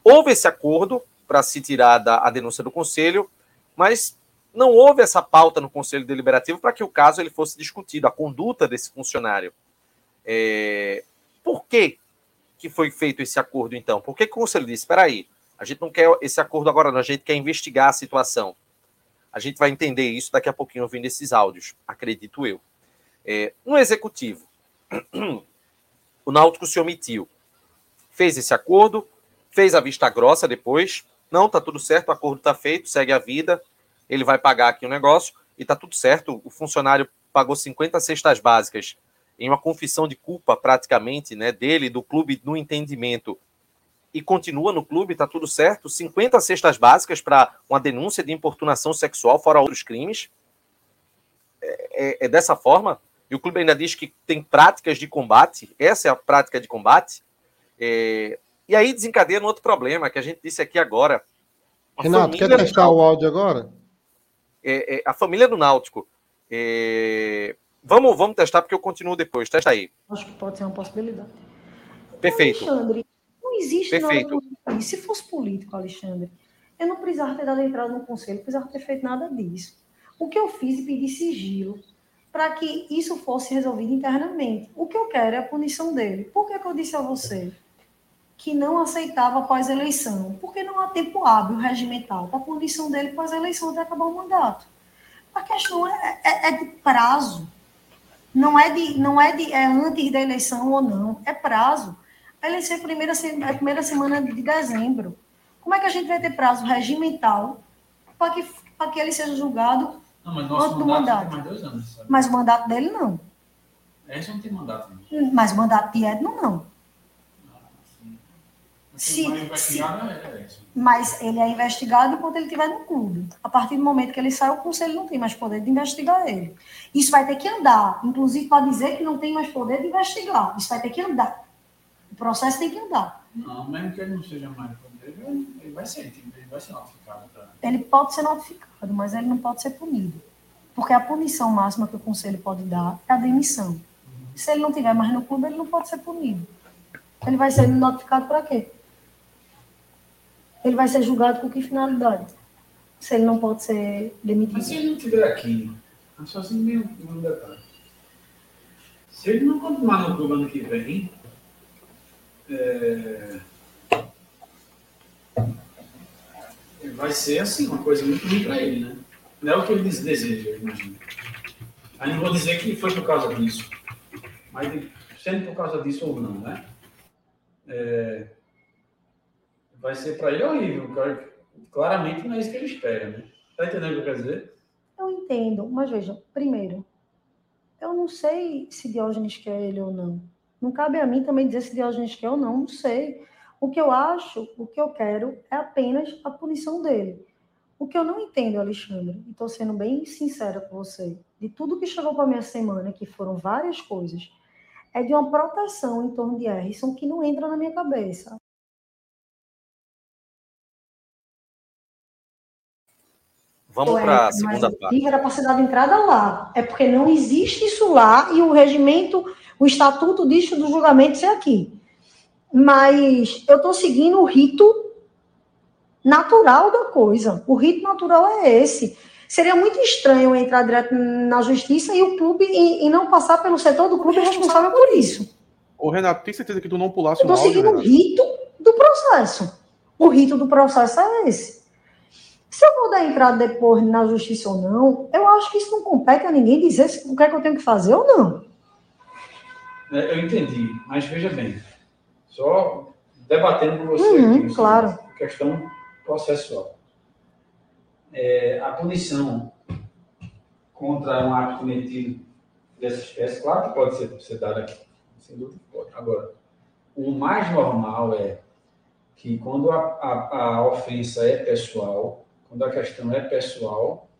houve esse acordo para se tirar da, a denúncia do Conselho, mas não houve essa pauta no Conselho Deliberativo para que o caso ele fosse discutido, a conduta desse funcionário. É... Por que que foi feito esse acordo, então? Por que, que o Conselho disse, espera aí, a gente não quer esse acordo agora, não, a gente quer investigar a situação. A gente vai entender isso daqui a pouquinho ouvindo esses áudios, acredito eu. É, no Executivo, [clears throat] o Náutico se omitiu. Fez esse acordo, fez a vista grossa depois, não, tá tudo certo, o acordo tá feito, segue a vida, ele vai pagar aqui o negócio, e tá tudo certo, o funcionário pagou 50 cestas básicas em uma confissão de culpa praticamente, né, dele, do clube no entendimento, e continua no clube, tá tudo certo, 50 cestas básicas para uma denúncia de importunação sexual, fora outros crimes. É, é, é, dessa forma. E o clube ainda diz que tem práticas de combate, essa é a prática de combate. É, e aí desencadeia no outro problema que a gente disse aqui agora. A Renato, quer testar o áudio agora? É, é, a família do Náutico é, Vamos, vamos testar, porque eu continuo depois. Testa aí. Acho que pode ser uma possibilidade. Perfeito. Alexandre, existe Perfeito. nada. Se fosse político, Alexandre, eu não precisava ter dado entrada no conselho, não precisava ter feito nada disso. O que eu fiz e pedi sigilo para que isso fosse resolvido internamente. O que eu quero é a punição dele. Por que, que eu disse a você que não aceitava pós-eleição? Porque não há tempo hábil regimental para a punição dele pós-eleição até acabar o mandato. A questão é, é, é de prazo. Não é de, não é de é antes da eleição ou não, é prazo. A eleição é a primeira, a primeira semana de dezembro. Como é que a gente vai ter prazo regimental para que, para que ele seja julgado não, mas antes do mandato? Mais dois anos, sabe? Mas o mandato dele não. Esse não tem mandato. Não. Mas o mandato de Edno não. Se, se, é mas ele é investigado enquanto ele estiver no clube. A partir do momento que ele sai, o conselho não tem mais poder de investigar ele. Isso vai ter que andar, inclusive para dizer que não tem mais poder de investigar. Isso vai ter que andar. O processo tem que andar. Não, mesmo que ele não seja mais poder, ele vai ser, ele vai ser notificado. Pra... Ele pode ser notificado, mas ele não pode ser punido. Porque a punição máxima que o conselho pode dar é a demissão. Uhum. Se ele não tiver mais no clube, ele não pode ser punido. Ele vai ser notificado para quê? ele vai ser julgado com que finalidade? Se ele não pode ser demitido. Mas se ele não estiver aqui, só assim meio um detalhe. Se ele não continuar no clube ano que vem, é... vai ser assim, uma coisa muito ruim para ele, né? Não é o que ele deseja, eu imagino. Aí não vou dizer que foi por causa disso. Mas sendo por causa disso ou não, né? É, vai ser para ele horrível. Claramente não é isso que ele espera, né? Tá entendendo o que eu quero dizer? Eu entendo, mas veja, primeiro, eu não sei se Diógenes quer ele ou não. Não cabe a mim também dizer se Diógenes quer ou não, não sei. O que eu acho, o que eu quero é apenas a punição dele. O que eu não entendo, Alexandre, e estou sendo bem sincera com você, de tudo que chegou para minha semana, que foram várias coisas, é de uma proteção em torno de Harrison que não entra na minha cabeça. Vamos É, para a segunda o parte. Era para ser dada entrada lá. É porque não existe isso lá e o regimento, o estatuto diz que do julgamento ser aqui. Mas eu estou seguindo o rito natural da coisa. O rito natural é esse. Seria muito estranho eu entrar direto na justiça e o clube e, e não passar pelo setor do clube responsável por isso. Ô, Renato, tem certeza que tu não pulasse Eu um estou áudio, seguindo o rito do processo. O rito do processo é esse. Se eu vou dar entrada depois na justiça ou não, eu acho que isso não compete a ninguém dizer se- o que é que eu tenho que fazer ou não. É, eu entendi, mas veja bem, só debatendo com você Uhum, aqui, assim, claro. questão processual. É, a punição contra um ato cometido dessa espécie, claro que pode ser, ser dada aqui, sem dúvida pode. Agora, o mais normal é que quando a, a, a ofensa é pessoal, quando a questão é pessoal,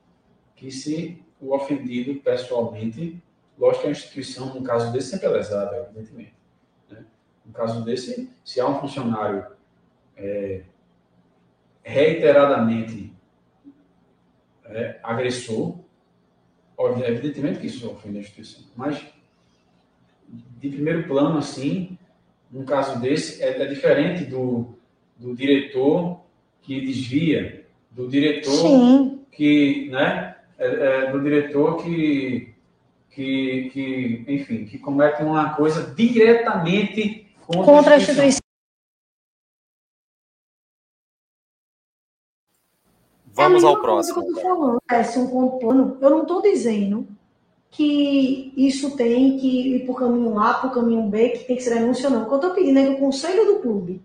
que se o ofendido pessoalmente, lógico que a instituição, num caso desse, sempre é lesada, evidentemente. Né? No caso desse, se há um funcionário é, reiteradamente é, agressor, evidentemente que isso ofende a instituição, mas de primeiro plano, assim, num caso desse, é, é diferente do, do diretor que desvia, do diretor Sim, que, né, é, é, do diretor que, que, que, enfim, que comete uma coisa diretamente contra, contra a instituição. instituição. Vamos é ao próximo. que eu tô falando. É, se um plano, eu não estou dizendo que isso tem que ir para o caminho A, para o caminho B, que tem que ser denúncia, não. O que eu estou pedindo é que o conselho do clube,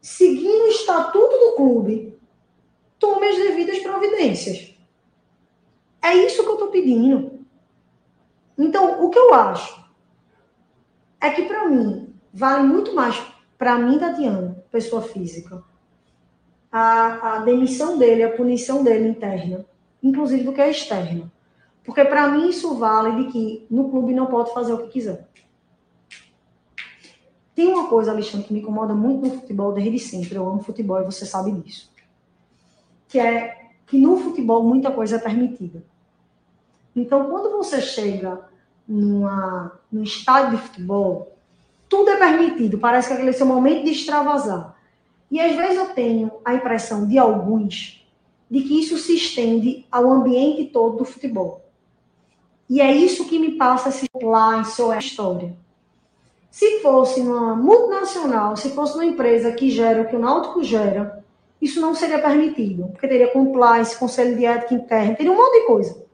seguindo o estatuto do clube, tome as devidas providências. É isso que eu estou pedindo. Então, o que eu acho é que, para mim, vale muito mais para mim, Tatiana, pessoa física, a, a demissão dele, a punição dele interna, inclusive do que a externa. Porque para mim isso vale de que no clube não pode fazer o que quiser. Tem uma coisa, Alexandre, que me incomoda muito no futebol desde sempre. Eu amo futebol e você sabe disso. Que é que no futebol muita coisa é permitida. Então, quando você chega numa, num estádio de futebol, tudo é permitido. Parece que aquele é seu momento de extravasar. E às vezes eu tenho a impressão de alguns de que isso se estende ao ambiente todo do futebol. E é isso que me passa esse lá em sua história. Se fosse uma multinacional, se fosse uma empresa que gera o que o Náutico gera, isso não seria permitido, porque teria compliance, conselho de ética interna, teria um monte de coisa.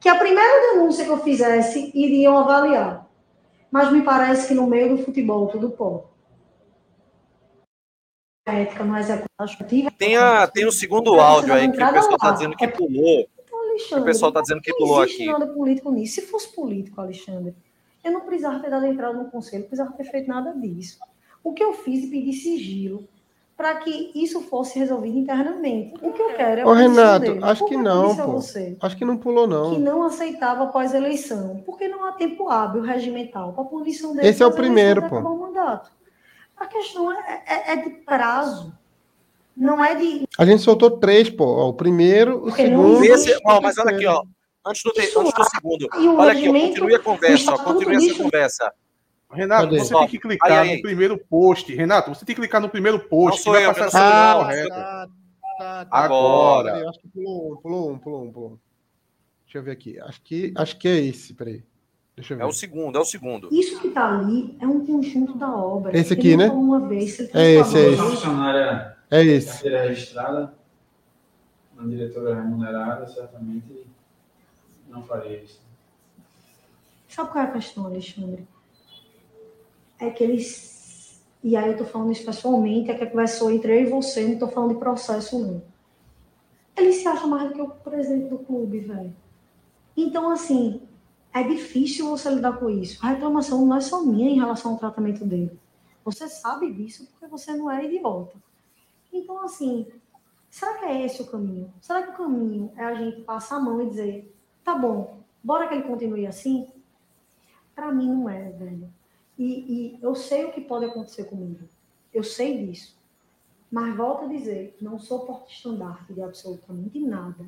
Que a primeira denúncia que eu fizesse iriam avaliar. Mas me parece que no meio do futebol tudo pode. A ética não é executiva. Tem, a, tem o segundo áudio aí que o pessoal está dizendo que pulou. Alexandre, O pessoal tá dizendo que não pulou existe aqui. nada político nisso. Se fosse político, Alexandre, eu não precisava ter dado entrada no conselho, não precisava ter feito nada disso. O que eu fiz é pedir sigilo para que isso fosse resolvido internamente. O que eu quero é a Ô, Renato, dele. acho Por que não, pô. você Acho que não pulou, que não. não aceitava após a eleição, porque não há tempo hábil regimental para a punição dele. Esse é o primeiro, pô. o mandato. A questão é, é- é de prazo, não é de A gente soltou três, pô. Ó, o primeiro, o Porque não segundo. Esse, ó, mas olha aqui, ó. Antes do, te- Isso antes do segundo. E o Olha aqui, ó, continue a conversa, ó, continue essa conversa. Renato, Cadê? você tem que clicar Aí, aí, no primeiro post. Renato, você tem que clicar no primeiro post. Não sou eu, passar eu não sou. Ah, tá, tá, tá. Agora. Peraí, acho que pulou um, pulou um, pulou um, pulou um. Deixa eu ver aqui. Acho que, acho que é esse, peraí. Deixa eu ver. É o segundo, é o segundo. Isso que está ali é um conjunto da obra. Esse aqui, né? Uma vez, se ele É esse, é esse. É esse. registrada, uma diretora remunerada, certamente não faria isso. Sabe qual é a questão, Alexandre? É que eles. E aí eu tô falando isso pessoalmente, é que conversou entre eu e você, não tô falando de processo, não. Ele se acha mais do que o presidente do clube, velho. Então, assim, é difícil você lidar com isso. A reclamação não é só minha em relação ao tratamento dele. Você sabe disso porque você não é idiota. Então, assim, será que é esse o caminho? Será que o caminho é a gente passar a mão e dizer, tá bom, bora que ele continue assim? Para mim não é, velho. E, e eu sei o que pode acontecer comigo. Eu sei disso. Mas volto a dizer, não sou porta-estandarte de absolutamente nada.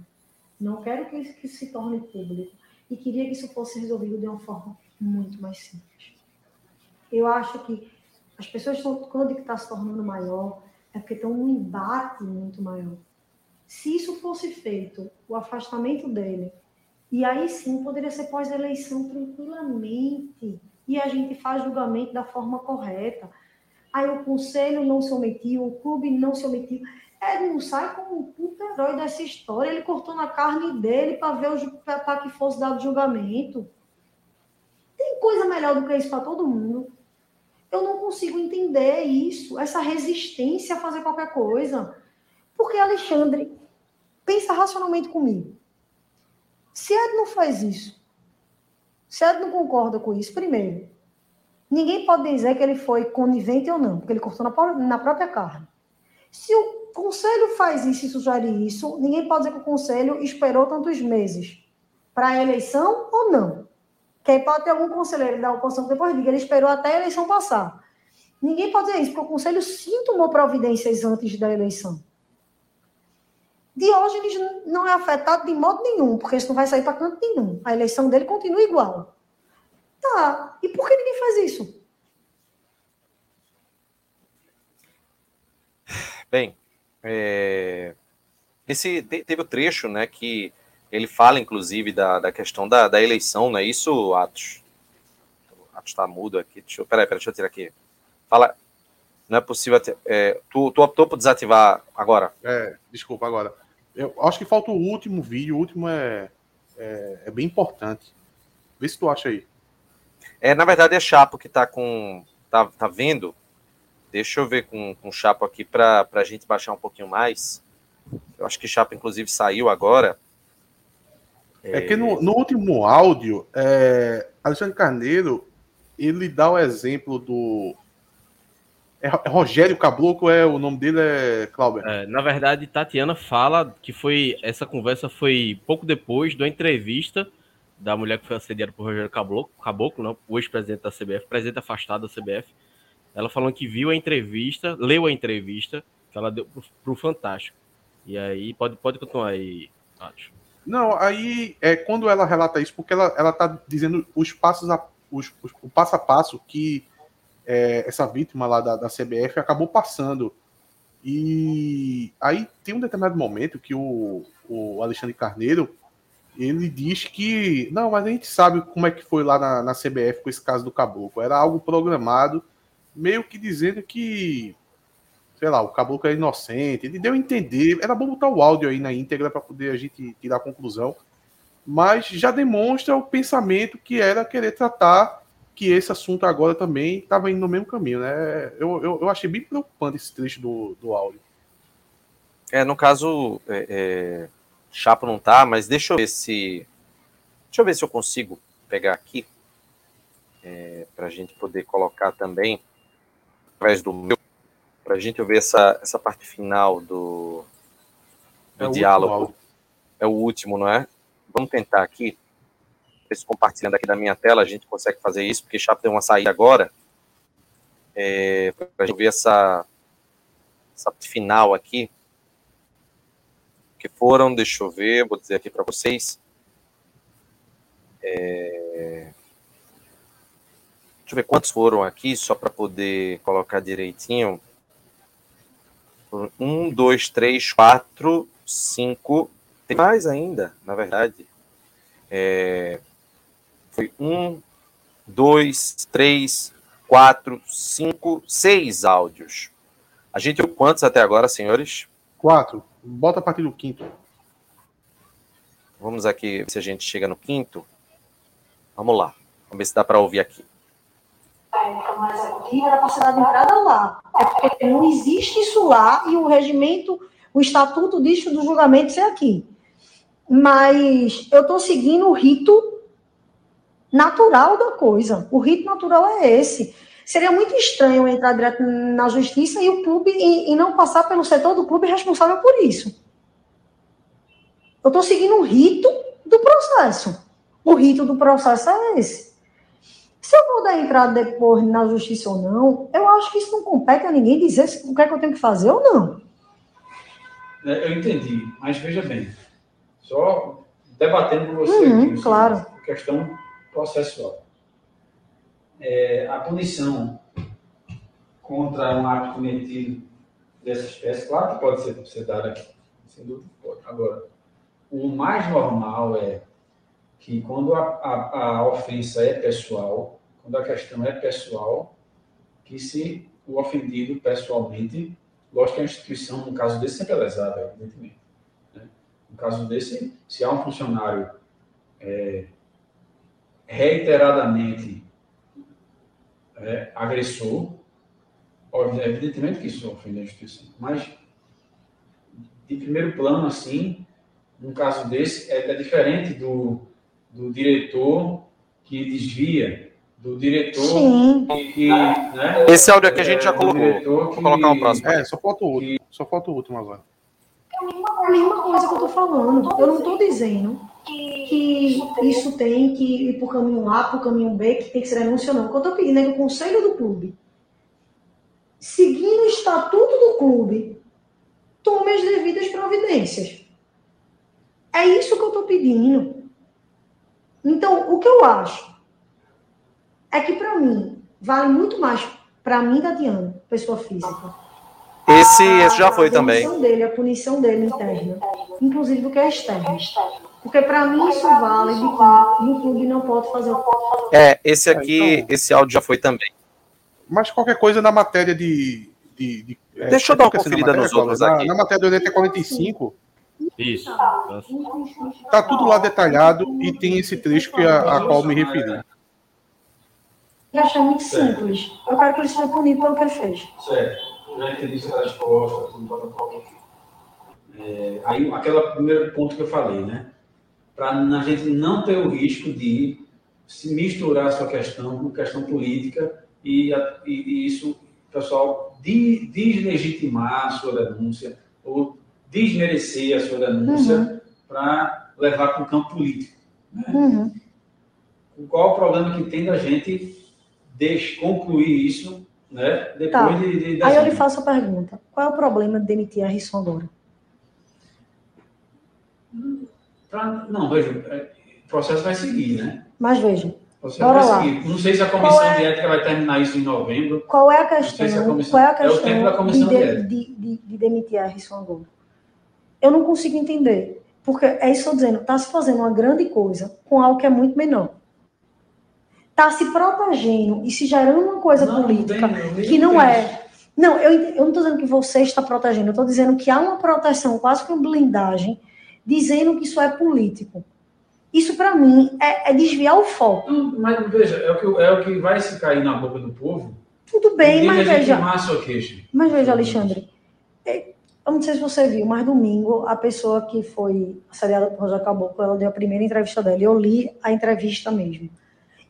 Não quero que isso, que se torne público. E queria que isso fosse resolvido de uma forma muito mais simples. Eu acho que as pessoas estão, quando está se tornando maior, é porque estão num embate muito maior. Se isso fosse feito, o afastamento dele, e aí sim poderia ser pós-eleição tranquilamente, e a gente faz julgamento da forma correta. Aí o conselho não se omitiu, o clube não se omitiu. Ele não sai como um puto herói dessa história. Ele cortou na carne dele para ver para que fosse dado julgamento. Tem coisa melhor do que isso para todo mundo. Eu não consigo entender isso, essa resistência a fazer qualquer coisa. Porque, Alexandre, pensa racionalmente comigo. Se Ed não faz isso, se não concorda com isso, primeiro, ninguém pode dizer que ele foi conivente ou não, porque ele cortou na, na própria carne. Se o conselho faz isso e sugere isso, ninguém pode dizer que o conselho esperou tantos meses para a eleição ou não. Que aí pode ter algum conselheiro da oposição que depois diga, ele esperou até a eleição passar. Ninguém pode dizer isso, porque o conselho sim tomou providências antes da eleição. Diógenes não é afetado de modo nenhum, porque isso não vai sair para canto nenhum. A eleição dele continua igual. Tá. E por que ninguém faz isso? Bem, é, esse teve o trecho, né, que ele fala, inclusive, da, da questão da, da eleição, não é isso, Atos? Atos está mudo aqui. Deixa eu, peraí, peraí, deixa eu tirar aqui. Fala. Não é possível. É, tu, tu optou por desativar agora? É, desculpa, agora. Eu acho que falta o último vídeo. O último é, é, é bem importante. Vê se tu acha aí. É, na verdade, é Chapo que tá com. Tá, tá vendo Deixa eu ver com, com o Chapo aqui para a gente baixar um pouquinho mais. Eu acho que Chapo, inclusive, saiu agora. É, é que no, no, último áudio, é, Alexandre Carneiro, ele dá o exemplo do. É, é Rogério Caboclo, é o nome dele é Cláudio. É, na verdade, Tatiana fala que foi essa conversa foi pouco depois da entrevista da mulher que foi assediada por Rogério Caboclo, Caboclo não, o ex-presidente da CBF, presidente afastado da CBF ela falando que viu a entrevista, leu a entrevista que ela deu pro, pro Fantástico. E aí, pode, pode continuar aí, Acho. Não, aí é quando ela relata isso, porque ela, ela tá dizendo os passos, a, os, os, o passo a passo que é, essa vítima lá da, da CBF acabou passando. E aí tem um determinado momento que o, o Alexandre Carneiro ele diz que não, mas a gente sabe como é que foi lá na, na CBF com esse caso do Caboclo. Era algo programado meio que dizendo que, sei lá, o caboclo é inocente. Ele deu a entender. Era bom botar o áudio aí na íntegra para poder a gente tirar a conclusão. Mas já demonstra o pensamento que era querer tratar que esse assunto agora também estava indo no mesmo caminho, né? Eu, eu, eu, achei bem preocupante esse trecho do, do áudio. É, no caso, é, é, Chapo não tá, mas deixa eu ver se. Deixa eu ver se eu consigo pegar aqui. É, para a gente poder colocar também através do meu, para a gente ver essa, essa parte final do, do é diálogo. É o último, não é? Vamos tentar aqui. Se compartilhando aqui da minha tela, a gente consegue fazer isso, porque Chapo deu uma saída agora. É, para gente ver essa, essa final aqui. Que foram, deixa eu ver, vou dizer aqui para vocês. É, Deixa eu ver quantos foram aqui, só para poder colocar direitinho. Um, dois, três, quatro, cinco. Tem mais ainda, na verdade. É, foi um, dois, três, quatro, cinco, seis áudios. A gente viu quantos até agora, senhores? Quatro. Bota a partir do quinto. Vamos aqui ver se a gente chega no quinto. Vamos lá. Vamos ver se dá para ouvir aqui. no executivo era para ser dada entrada lá. É porque não existe isso lá e o regimento, o estatuto diz do julgamento ser aqui. Mas eu estou seguindo o rito natural da coisa. O rito natural é esse. Seria muito estranho entrar direto na justiça e o clube e, e não passar pelo setor do clube responsável por isso. Eu estou seguindo o rito do processo. O rito do processo é esse. Se eu vou dar entrada depois na justiça ou não, eu acho que isso não compete a ninguém dizer o que é que eu tenho que fazer ou não. É, eu entendi, mas veja bem, só debatendo com você uhum, aqui, claro. a questão processual. É, a punição contra um ato cometido dessa espécie, claro que pode ser, ser dada aqui, sem dúvida pode. Agora, o mais normal é que quando a, a, a, ofensa é pessoal, quando a questão é pessoal, que se o ofendido pessoalmente, lógico que a instituição, no caso desse, sempre é lesada, evidentemente. Né? No caso desse, se há um funcionário é, reiteradamente é, agressor, evidentemente que isso ofende a instituição, mas de primeiro plano, assim, num caso desse, é, é diferente do, do diretor que desvia, do diretor Sim. que. que né, Esse áudio aqui a gente já do colocou. Vou colocar um próximo. É, só falta o último. Só falta o último agora. É a mesma coisa que eu estou falando. Eu não estou dizendo que isso tem que ir para o caminho A, para o caminho B, que tem que ser denúncia, não. O que eu estou pedindo é que o conselho do clube, seguindo o estatuto do clube, tome as devidas providências. É isso que eu estou pedindo. Então, o que eu acho é que, para mim, vale muito mais para mim, Tatiana, pessoa física. Esse, esse já foi a também. demissão dele, a punição dele interna, inclusive do que é externo. Porque para mim isso vale de que o clube não pode fazer o É, esse aqui, Então- esse áudio já foi também. Mas qualquer coisa na matéria de. de, de é, Deixa eu dar uma na conferida matéria, nos outros Cláudio? aqui. Na, na matéria do NT 45, Isso. tá tudo lá detalhado e tem esse trecho que a, a qual me referi. Eu achei muito simples. Eu quero que ele seja punido pelo que ele fez. Certo, já entendi sua resposta, tudo. É, aí, aquele primeiro ponto que eu falei, né? Para a gente não ter o risco de se misturar a sua questão com questão política e, a- e- e isso, pessoal, de, deslegitimar a sua denúncia ou desmerecer a sua denúncia para levar para o campo político. Uhum. Qual o problema que tem da gente desconcluir isso né, depois Tá. de, de Aí eu lhe faço a pergunta: qual é o problema de demitir a Risson agora? Pra- não, veja, é, o processo vai seguir, né? Mas veja, Bora vai seguir. Não sei se a comissão é- de ética vai terminar isso em novembro. qual é a questão? se a comissão- qual é a é o tempo questão da comissão de, de de, ética. de, de- de demitir a Risson agora? Eu não consigo entender. Porque é isso que eu estou dizendo, está se fazendo uma grande coisa com algo que é muito menor. Está se protegendo e se gerando uma coisa Não, política não tem, que não é. Não, eu, eu não estou dizendo que você está protegendo, eu estou dizendo que há uma proteção, quase que uma blindagem, dizendo que isso é político. Isso, para mim, é, é desviar o foco. Não, Mas veja, é o, que, é o que vai se cair na boca do povo. Tudo bem, mas veja, mas veja, Alexandre, é, eu não sei se você viu, mas domingo, a pessoa que foi assediada por Rosa Caboclo, ela deu a primeira entrevista dela, e eu li a entrevista mesmo.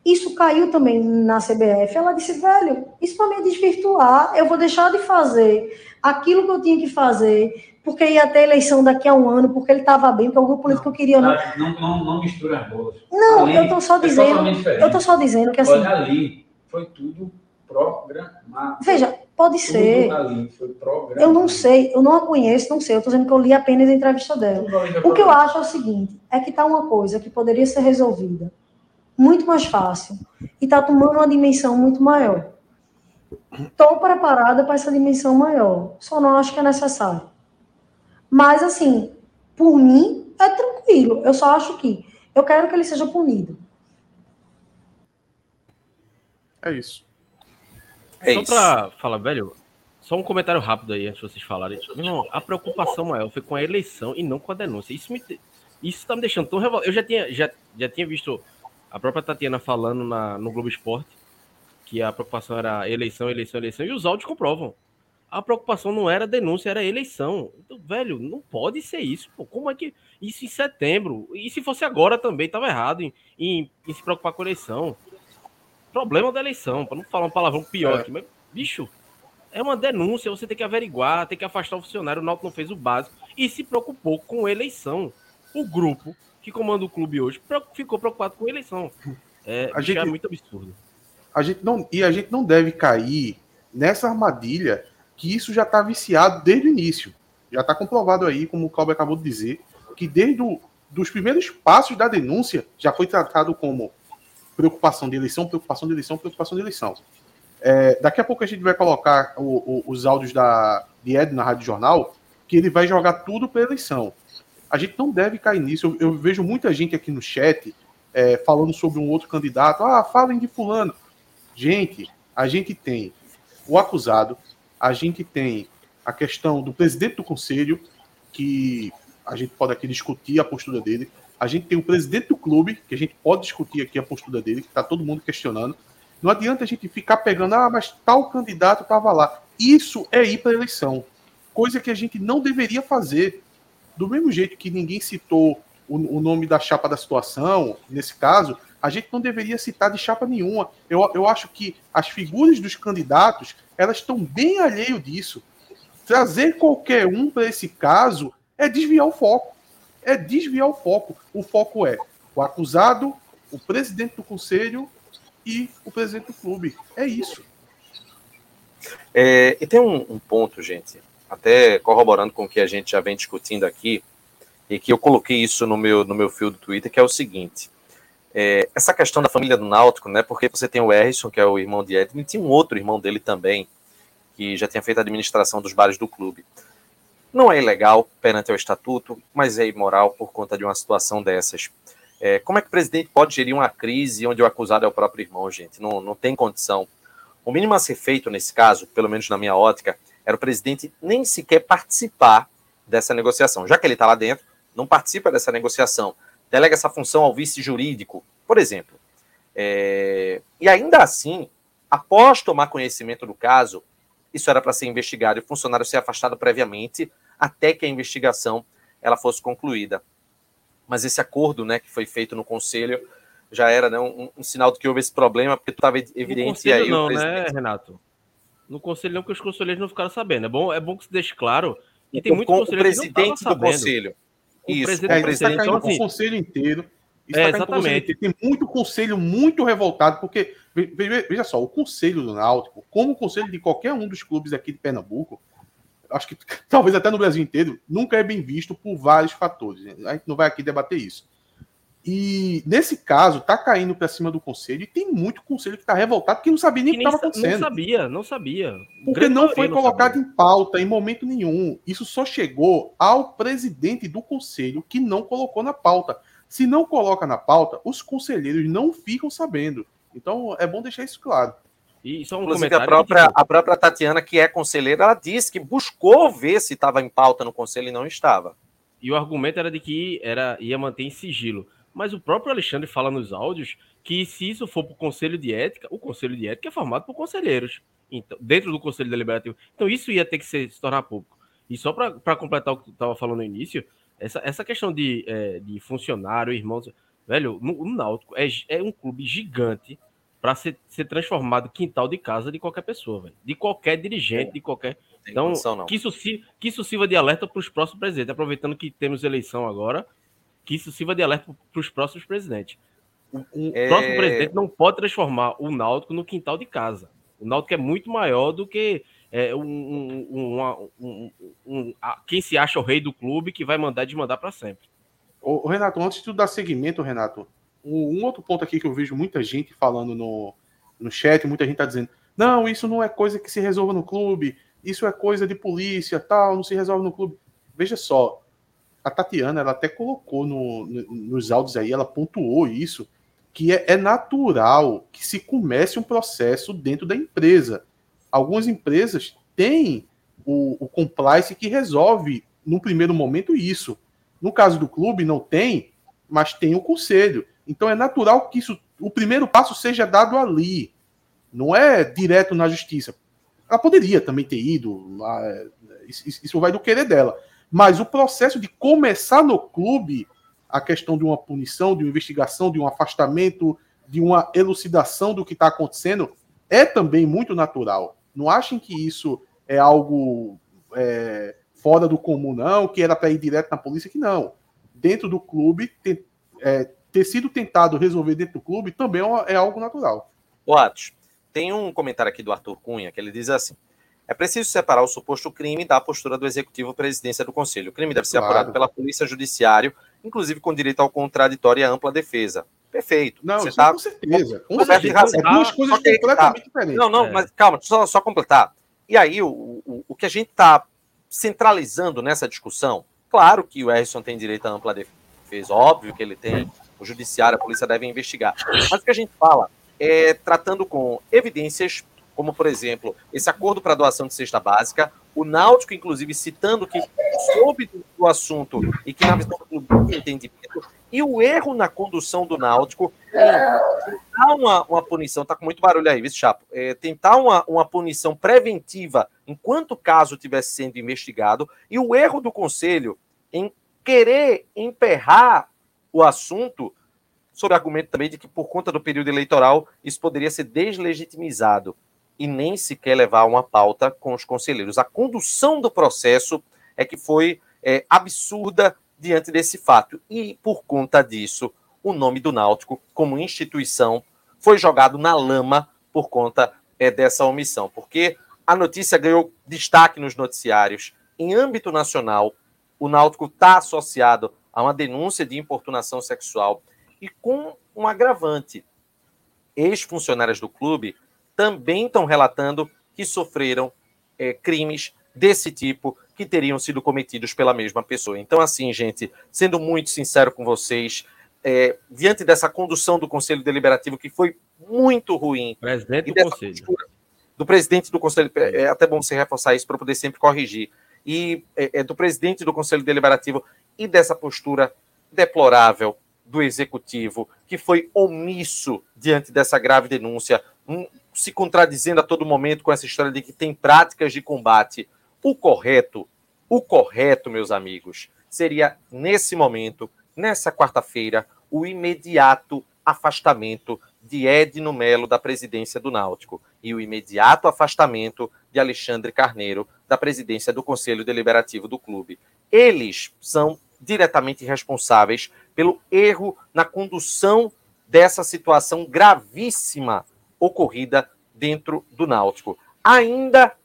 Isso caiu também na CBF. Ela disse, velho, isso para mim é desvirtuar. Eu vou deixar de fazer aquilo que eu tinha que fazer, porque ia ter eleição daqui a um ano, porque ele estava bem, porque o grupo político queria. Não, Tá? Não, não, não mistura as bolas. não Ali eu estou só é dizendo. Eu estou só dizendo que assim. Olha ali, foi tudo programado. Veja, pode ser. Tudo ali foi programado. Eu não sei, eu não a conheço, não sei. Eu estou dizendo que eu li apenas a entrevista dela. O que eu acho é o seguinte, é que está uma coisa que poderia ser resolvida muito mais fácil e está tomando uma dimensão muito maior. Estou preparada para essa dimensão maior, só não acho que é necessário. Mas, assim, por mim, é tranquilo. Eu só acho que eu quero que ele seja punido. É isso. É só isso. pra falar, velho, só um comentário rápido aí antes de vocês falarem. Não, a preocupação maior foi com a eleição e não com a denúncia. Isso me, isso tá me deixando tão revoltado. Eu já tinha, já, já tinha visto a própria Tatiana falando na, no Globo Esporte que a preocupação era eleição, eleição, eleição, e os áudios comprovam. A preocupação não era denúncia, era eleição. Então, velho, não pode ser isso. Pô. Como é que. Isso em setembro. E se fosse agora também, estava errado em, em, em, se preocupar com a eleição. Problema da eleição, para não falar um palavrão pior é. aqui. Mas, bicho, é uma denúncia, você tem que averiguar, tem que afastar o funcionário. O Náutico não fez o básico e se preocupou com eleição. O grupo que comanda o clube hoje ficou preocupado com eleição. É, a gente, é muito absurdo. A gente não, e a gente não deve cair nessa armadilha que isso já está viciado desde o início. Já está comprovado aí, como o Cláudio acabou de dizer, que desde o, dos primeiros passos da denúncia já foi tratado como preocupação de eleição, preocupação de eleição, preocupação de eleição. É, daqui a pouco a gente vai colocar o, o, os áudios da, de Ed na Rádio Jornal, que ele vai jogar tudo para eleição. A gente não deve cair nisso. Eu, eu vejo muita gente aqui no chat é, falando sobre um outro candidato. Ah, falem de fulano. Gente, a gente tem o acusado, a gente tem a questão do presidente do conselho, que a gente pode aqui discutir a postura dele. A gente tem o presidente do clube, que a gente pode discutir aqui a postura dele, que está todo mundo questionando. Não adianta a gente ficar pegando, ah, mas tal candidato estava lá. Isso é ir para eleição. Coisa que a gente não deveria fazer. Do mesmo jeito que ninguém citou o, o, nome da chapa da situação, nesse caso, a gente não deveria citar de chapa nenhuma. Eu, eu acho que as figuras dos candidatos, elas estão bem alheio disso. Trazer qualquer um para esse caso é desviar o foco. É desviar o foco. O foco é o acusado, o presidente do conselho e o presidente do clube. É isso. É, e tem um, um, ponto, gente, até corroborando com o que a gente já vem discutindo aqui, e que eu coloquei isso no meu, no meu fio do Twitter, que é o seguinte. É, essa questão da família do Náutico, né? Porque você tem o Erison, que é o irmão de Edwin, e tinha um outro irmão dele também, que já tinha feito a administração dos bares do clube. Não é ilegal perante o estatuto, mas é imoral por conta de uma situação dessas. É, como é que o presidente pode gerir uma crise onde o acusado é o próprio irmão, gente? Não, não tem condição. O mínimo a ser feito nesse caso, pelo menos na minha ótica, era o presidente nem sequer participar dessa negociação. Já que ele está lá dentro, não participa dessa negociação, delega essa função ao vice jurídico, por exemplo. É... E ainda assim, após tomar conhecimento do caso, isso era para ser investigado e o funcionário ser afastado previamente até que a investigação ela fosse concluída mas esse acordo né, que foi feito no conselho já era né, um, um sinal de que houve esse problema, porque estava evidente aí. Não, né, Renato? No conselho não, porque os conselheiros não ficaram sabendo. É bom, é bom que se deixe claro que tem muitos conselheiros o presidente que não do conselho. O Isso, presidente, é, o presidente tá então, assim, o conselho inteiro. É, exatamente. Tem muito conselho muito revoltado, porque, veja só, o conselho do Náutico, como o conselho de qualquer um dos clubes aqui de Pernambuco, acho que [laughs] talvez até no Brasil inteiro, nunca é bem visto por vários fatores. A gente não vai aqui debater isso. E nesse caso, tá caindo para cima do conselho, e tem muito conselho que tá revoltado que não sabia nem o que estava acontecendo. Não sabia, não sabia. Porque não foi colocado em pauta em momento nenhum. Isso só chegou ao presidente do conselho que não colocou na pauta. Se não coloca na pauta, os conselheiros não ficam sabendo. Então é bom deixar isso claro. E só um Inclusive, a própria, que... a própria Tatiana, que é conselheira, ela disse que buscou ver se estava em pauta no conselho e não estava. E o argumento era de que era, ia manter em sigilo. Mas o próprio Alexandre fala nos áudios que se isso for para o Conselho de Ética, o Conselho de Ética é formado por conselheiros, então, dentro do Conselho Deliberativo. Então isso ia ter que ser, se tornar público. E só para completar o que tu estava falando no início, essa, essa questão de, é, de funcionário, irmãos. Velho, o Náutico é, é um clube gigante para ser, ser transformado quintal de casa de qualquer pessoa, véio. de qualquer dirigente, de qualquer. Então, condição, que, isso, que isso sirva de alerta para os próximos presidentes, aproveitando que temos eleição agora, que isso sirva de alerta para os próximos presidentes. O, o é... próximo presidente não pode transformar o Náutico no quintal de casa. O Náutico é muito maior do que é, um, um, um, um a, quem se acha o rei do clube que vai mandar desmandar para sempre. O Renato, antes de tu dar seguimento, Renato, um outro ponto aqui que eu vejo muita gente falando no, no chat, muita gente tá dizendo: não, isso não é coisa que se resolva no clube, isso é coisa de polícia, tal, não se resolve no clube. Veja só, a Tatiana, ela até colocou no, no, nos áudios aí, ela pontuou isso, que é, é, natural que se comece um processo dentro da empresa. Algumas empresas têm o, o compliance que resolve, no primeiro momento, isso. No caso do clube, não tem, mas tem o conselho. Então é natural que isso, o primeiro passo seja dado ali. Não é direto na justiça. Ela poderia também ter ido, isso vai do querer dela. Mas o processo de começar no clube a questão de uma punição, de uma investigação, de um afastamento, de uma elucidação do que está acontecendo, é também muito natural. Não achem que isso é algo é, fora do comum, não, que era para ir direto na polícia, que não. Dentro do clube, ter, é, ter sido tentado resolver dentro do clube também é, é algo natural. O Atos, tem um comentário aqui do Arthur Cunha que ele diz assim: é preciso separar o suposto crime da postura do executivo presidência do conselho. O crime deve ser claro. apurado pela polícia judiciário, inclusive com direito ao contraditório e à ampla defesa. Perfeito. Não, Você tá, com certeza. Com certeza. É duas coisas okay, completamente tá. diferentes. Não, não, é. mas calma, só, só completar. E aí, o, o, o que a gente está centralizando nessa discussão, claro que o Harrison tem direito à ampla defesa, óbvio que ele tem, o judiciário, a polícia deve investigar. Mas o que a gente fala é tratando com evidências como por exemplo, esse acordo para doação de cesta básica, o Náutico, inclusive, citando que soube do assunto e que na visão do clube entendimento, e o erro na condução do Náutico em tentar uma, uma punição, tá com muito barulho aí, viu, Chapo? É, tentar uma, uma punição preventiva enquanto o caso estivesse sendo investigado, e o erro do Conselho em querer emperrar o assunto sob argumento também de que, por conta do período eleitoral, isso poderia ser deslegitimizado e nem sequer levar uma pauta com os conselheiros. A condução do processo é que foi é, absurda diante desse fato. E, por conta disso, o nome do Náutico, como instituição, foi jogado na lama por conta é, dessa omissão. Porque a notícia ganhou destaque nos noticiários. Em âmbito nacional, o Náutico está associado a uma denúncia de importunação sexual e com um agravante. Ex-funcionárias do clube também estão relatando que sofreram é, crimes desse tipo que teriam sido cometidos pela mesma pessoa. Então, assim, gente, sendo muito sincero com vocês, é, diante dessa condução do Conselho Deliberativo, que foi muito ruim. Presidente do Conselho. Postura, do presidente do Conselho, é, é até bom você reforçar isso para poder sempre corrigir. E é, é, do presidente do Conselho Deliberativo e dessa postura deplorável do executivo, que foi omisso diante dessa grave denúncia, um, se contradizendo a todo momento com essa história de que tem práticas de combate. O correto, o correto, meus amigos, seria nesse momento, nessa quarta-feira, o imediato afastamento de Edno Melo da presidência do Náutico e o imediato afastamento de Alexandre Carneiro da presidência do Conselho Deliberativo do clube. Eles são diretamente responsáveis pelo erro na condução dessa situação gravíssima ocorrida dentro do Náutico. Ainda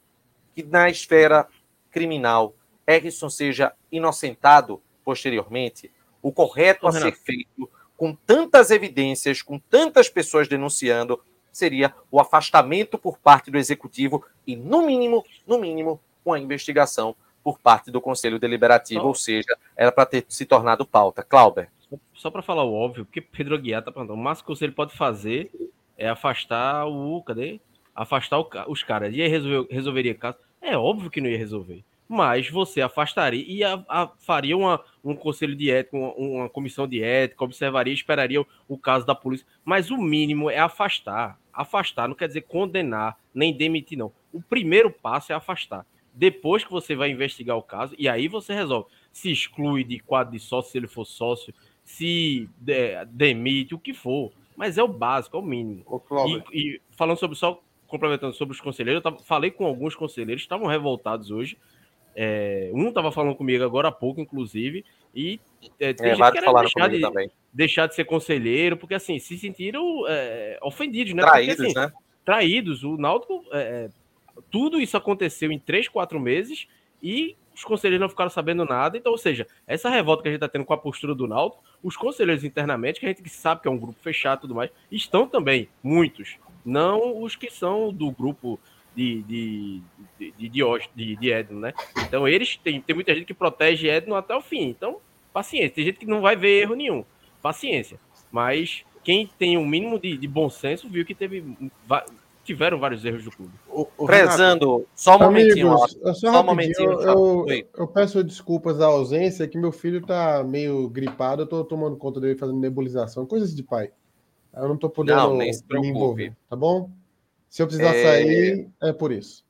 que na esfera criminal Erison seja inocentado posteriormente, o correto a ser feito, com tantas evidências, com tantas pessoas denunciando, seria o afastamento por parte do executivo e, no mínimo, no mínimo, uma investigação por parte do Conselho Deliberativo, só... ou seja, era para ter se tornado pauta. Clauber. Só para falar o óbvio, porque Pedro Aguiar está perguntando, o máximo que o Conselho pode fazer é afastar o. Cadê? Afastar o, os caras. E aí resolver, resolveria caso? É óbvio que não ia resolver. Mas você afastaria e a, a, faria uma, um conselho de ética, uma, uma, comissão de ética, observaria, esperaria o, o caso da polícia. Mas o mínimo é afastar. Afastar não quer dizer condenar, nem demitir, não. O primeiro passo é afastar. Depois que você vai investigar o caso, e aí você resolve. Se exclui de quadro de sócio, se ele for sócio, se de, demite, o que for. Mas é o básico, é o mínimo. E, e, falando sobre só complementando sobre os conselheiros, eu tava, falei com alguns conselheiros, estavam revoltados hoje. É, um estava falando comigo agora há pouco, inclusive, e é, tem é, gente que deixar de, também. deixar de ser conselheiro, porque assim, se sentiram é, ofendidos, né? Traídos, porque, assim, né? Traídos. O Náutico, é, tudo isso aconteceu em três, quatro meses e os conselheiros não ficaram sabendo nada. Então, ou seja, essa revolta que a gente está tendo com a postura do Náutico, os conselheiros internamente, que a gente sabe que é um grupo fechado e tudo mais, estão também, muitos. Não os que são do grupo de, de, de, de, de, Edno, né? Então, eles tem, tem muita gente que protege Edno até o fim. Então, paciência. Tem gente que não vai ver erro nenhum. Paciência. Mas quem tem um mínimo de, de bom senso viu que teve tiveram vários erros do clube. O, o Prezando, Renato, só um momentinho. Amigos, só, só um momentinho. Eu, eu, eu, peço desculpas da ausência, que meu filho tá meio gripado, eu tô tomando conta dele fazendo nebulização, coisas de pai. Eu não tô podendo não, nem se preocupe. envolver, tá bom? Se eu precisar é... sair, é por isso.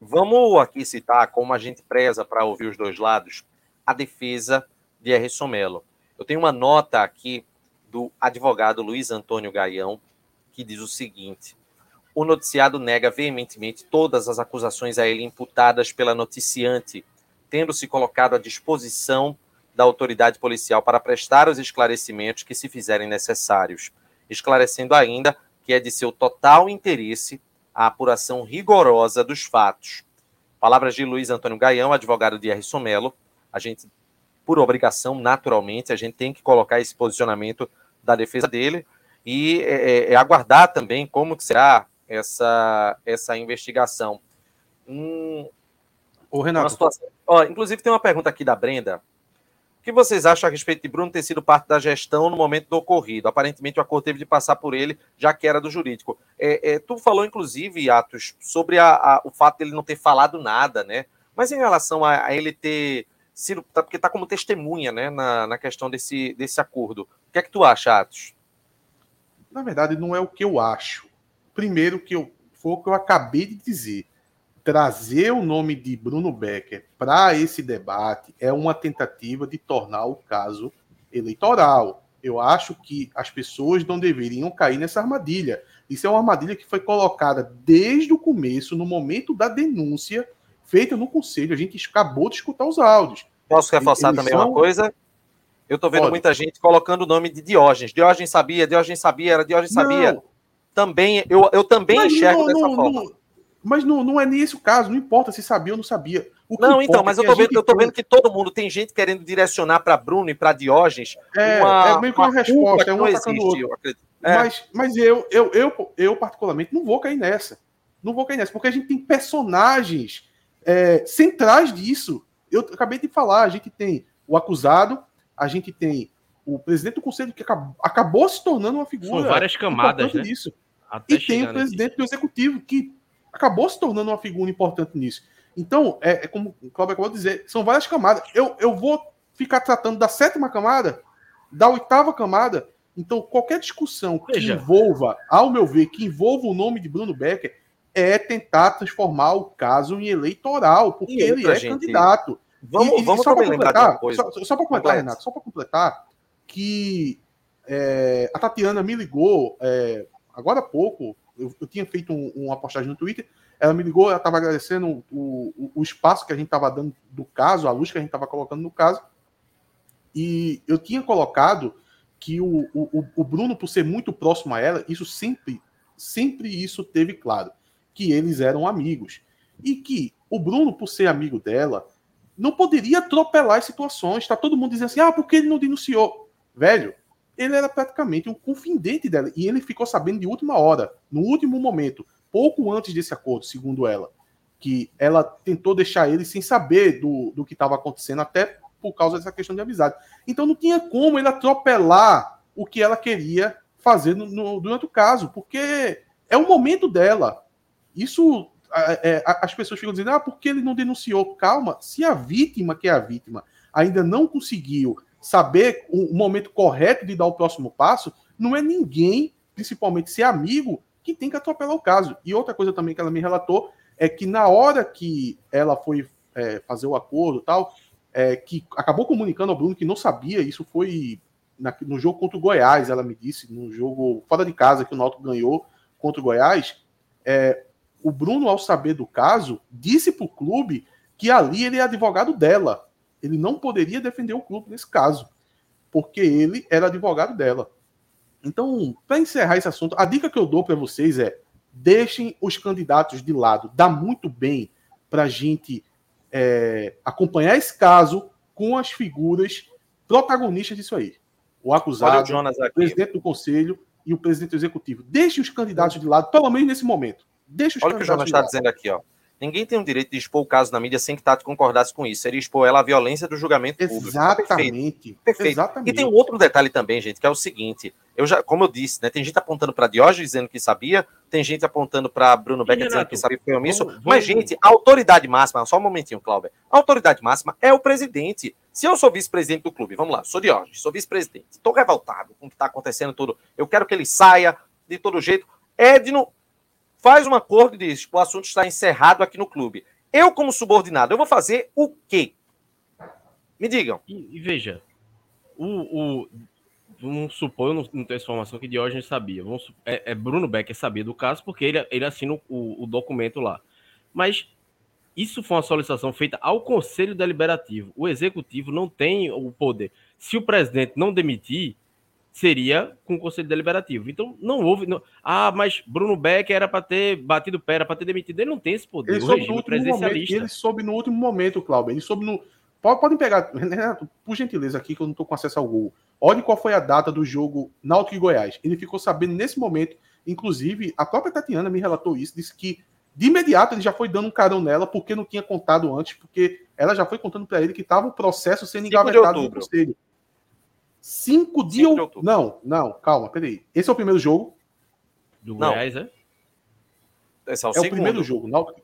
Vamos aqui citar como a gente preza para ouvir os dois lados a defesa de Erison Melo. Eu tenho uma nota aqui do advogado Luiz Antônio Gaião que diz o seguinte: o noticiado nega veementemente todas as acusações a ele imputadas pela noticiante, tendo se colocado à disposição da autoridade policial para prestar os esclarecimentos que se fizerem necessários, esclarecendo ainda que é de seu total interesse a apuração rigorosa dos fatos. Palavras de Luiz Antônio Gaião, advogado de R. Melo. A gente, por obrigação, naturalmente, a gente tem que colocar esse posicionamento da defesa dele e é, é, é aguardar também como será essa, essa investigação. Hum, Ô, Renato. Situação... Ó, inclusive, tem uma pergunta aqui da Brenda. O que vocês acham a respeito de Bruno ter sido parte da gestão no momento do ocorrido? Aparentemente, o acordo teve de passar por ele, já que era do jurídico. É, é, tu falou, inclusive, Atos, sobre a, a, o fato dele não ter falado nada, né? Mas em relação a, a ele ter sido. Tá, porque está como testemunha, né, na, na questão desse, desse acordo. O que é que tu acha, Atos? Na verdade, não é o que eu acho primeiro que eu foi o que eu acabei de dizer. Trazer o nome de Bruno Becker para esse debate é uma tentativa de tornar o caso eleitoral. Eu acho que as pessoas não deveriam cair nessa armadilha. Isso é uma armadilha que foi colocada desde o começo, no momento da denúncia feita no conselho. A gente acabou de escutar os áudios. Posso reforçar Eles também são... uma coisa? Eu estou vendo Pode. muita gente colocando o nome de Diógenes. Diógenes sabia, Diógenes sabia, era Diógenes sabia. Não, também, eu, eu também mas enxergo não, dessa não, forma. Mas não, não é nem esse o caso, não importa se sabia ou não sabia. não, então, mas é eu tô, vendo, eu tô vendo que todo mundo tem gente querendo direcionar para Bruno e para Diógenes. É, uma, é meio que uma, uma resposta, é um atacando o outro. É. Mas, mas eu, eu, eu, eu, particularmente, não vou cair nessa. Não vou cair nessa, porque a gente tem personagens é, centrais disso. Eu acabei de falar, a gente tem o acusado, a gente tem o presidente do conselho que acabou, acabou se tornando uma figura. São várias camadas, né? Disso. Até e tem o presidente aqui. do executivo que acabou se tornando uma figura importante nisso. Então, é, é como o Cláudio acabou de dizer, são várias camadas. Eu, eu vou ficar tratando da sétima camada, da oitava camada. Então, qualquer discussão que Veja. envolva, ao meu ver, que envolva o nome de Bruno Becker, é tentar transformar o caso em eleitoral, porque ele é gente, candidato. Vamos, e, vamos só para completar, só, só para completar, Renato, só para completar, que é, a Tatiana me ligou é, agora há pouco. Eu, eu tinha feito um, uma postagem no Twitter. Ela me ligou, ela estava agradecendo o, o, o, espaço que a gente estava dando do caso, a luz que a gente estava colocando no caso. E eu tinha colocado que o, o, o Bruno, por ser muito próximo a ela, isso sempre, sempre isso teve claro, que eles eram amigos. E que o Bruno, por ser amigo dela, não poderia atropelar as situações. Está todo mundo dizendo assim, ah, porque ele não denunciou? Velho, ele era praticamente um confidente dela. E ele ficou sabendo de última hora, no último momento, pouco antes desse acordo, segundo ela. Que ela tentou deixar ele sem saber do, do que estava acontecendo, até por causa dessa questão de amizade. Então não tinha como ele atropelar o que ela queria fazer no, no, durante o caso, porque é o momento dela. Isso as pessoas ficam dizendo, ah, porque ele não denunciou? Calma, se a vítima, que é a vítima, ainda não conseguiu saber o, momento correto de dar o próximo passo, não é ninguém, principalmente ser amigo, que tem que atropelar o caso. E outra coisa também que ela me relatou é que na hora que ela foi é, fazer o acordo tal, é, que acabou comunicando ao Bruno que não sabia, isso foi na, no jogo contra o Goiás, ela me disse, no jogo fora de casa que o Náutico ganhou contra o Goiás, é, o Bruno, ao saber do caso, disse para o clube que ali ele é advogado dela. Ele não poderia defender o clube nesse caso, porque ele era advogado dela. Então, para encerrar esse assunto, a dica que eu dou para vocês é: deixem os candidatos de lado. Dá muito bem para a gente é, acompanhar esse caso com as figuras protagonistas disso aí. O acusado, o, o presidente do conselho e o presidente executivo. Deixem os candidatos de lado, pelo menos nesse momento. Deixa os Olha o que o Jonas está dizendo aqui, ó. Ninguém tem o direito de expor o caso na mídia sem que Tati concordasse com isso. Seria expor ela à violência do julgamento público. Exatamente. Perfeito. Perfeito. Exatamente. E tem um outro detalhe também, gente, que é o seguinte: eu já, como eu disse, né, tem gente apontando para Diógenes dizendo que sabia, tem gente apontando para Bruno Becker dizendo que sabia que foi omisso. Vamos, vamos. Mas, gente, a autoridade máxima, só um momentinho, Cláudio. A autoridade máxima é o presidente. Se eu sou vice-presidente do clube, vamos lá, sou Diógenes, sou vice-presidente, estou revoltado com o que está acontecendo tudo. Eu quero que ele saia de todo jeito Edno faz um acordo e diz: o assunto está encerrado aqui no clube. Eu, como subordinado, eu vou fazer o quê? Me digam. E, e veja, o, o, vamos supor, eu não, não tenho essa informação que Diógenes sabia. Vamos, é, é, Bruno Becker sabia do caso porque ele, ele assina o, o documento lá. Mas isso foi uma solicitação feita ao Conselho Deliberativo. O Executivo não tem o poder. Se o presidente não demitir, seria com o Conselho Deliberativo. Então, não houve. Não... Ah, mas Bruno Becker era para ter batido pé, era para ter demitido. Ele não tem esse poder. Ele soube no último momento. Ele soube no último momento, Cláudio. Ele soube no. Podem pegar, Renato, [laughs] por gentileza aqui, que eu não estou com acesso ao Google. Olhe qual foi a data do jogo Náutico e Goiás. Ele ficou sabendo nesse momento. Inclusive, a própria Tatiana me relatou isso, disse que de imediato ele já foi dando um carão nela, porque não tinha contado antes, porque ela já foi contando para ele que estava o processo sendo engavetado no conselho. 5 de, de outubro. Não, não, calma, peraí. Esse é o primeiro jogo. Do Goiás, é? Esse é o, é o primeiro jogo. Não,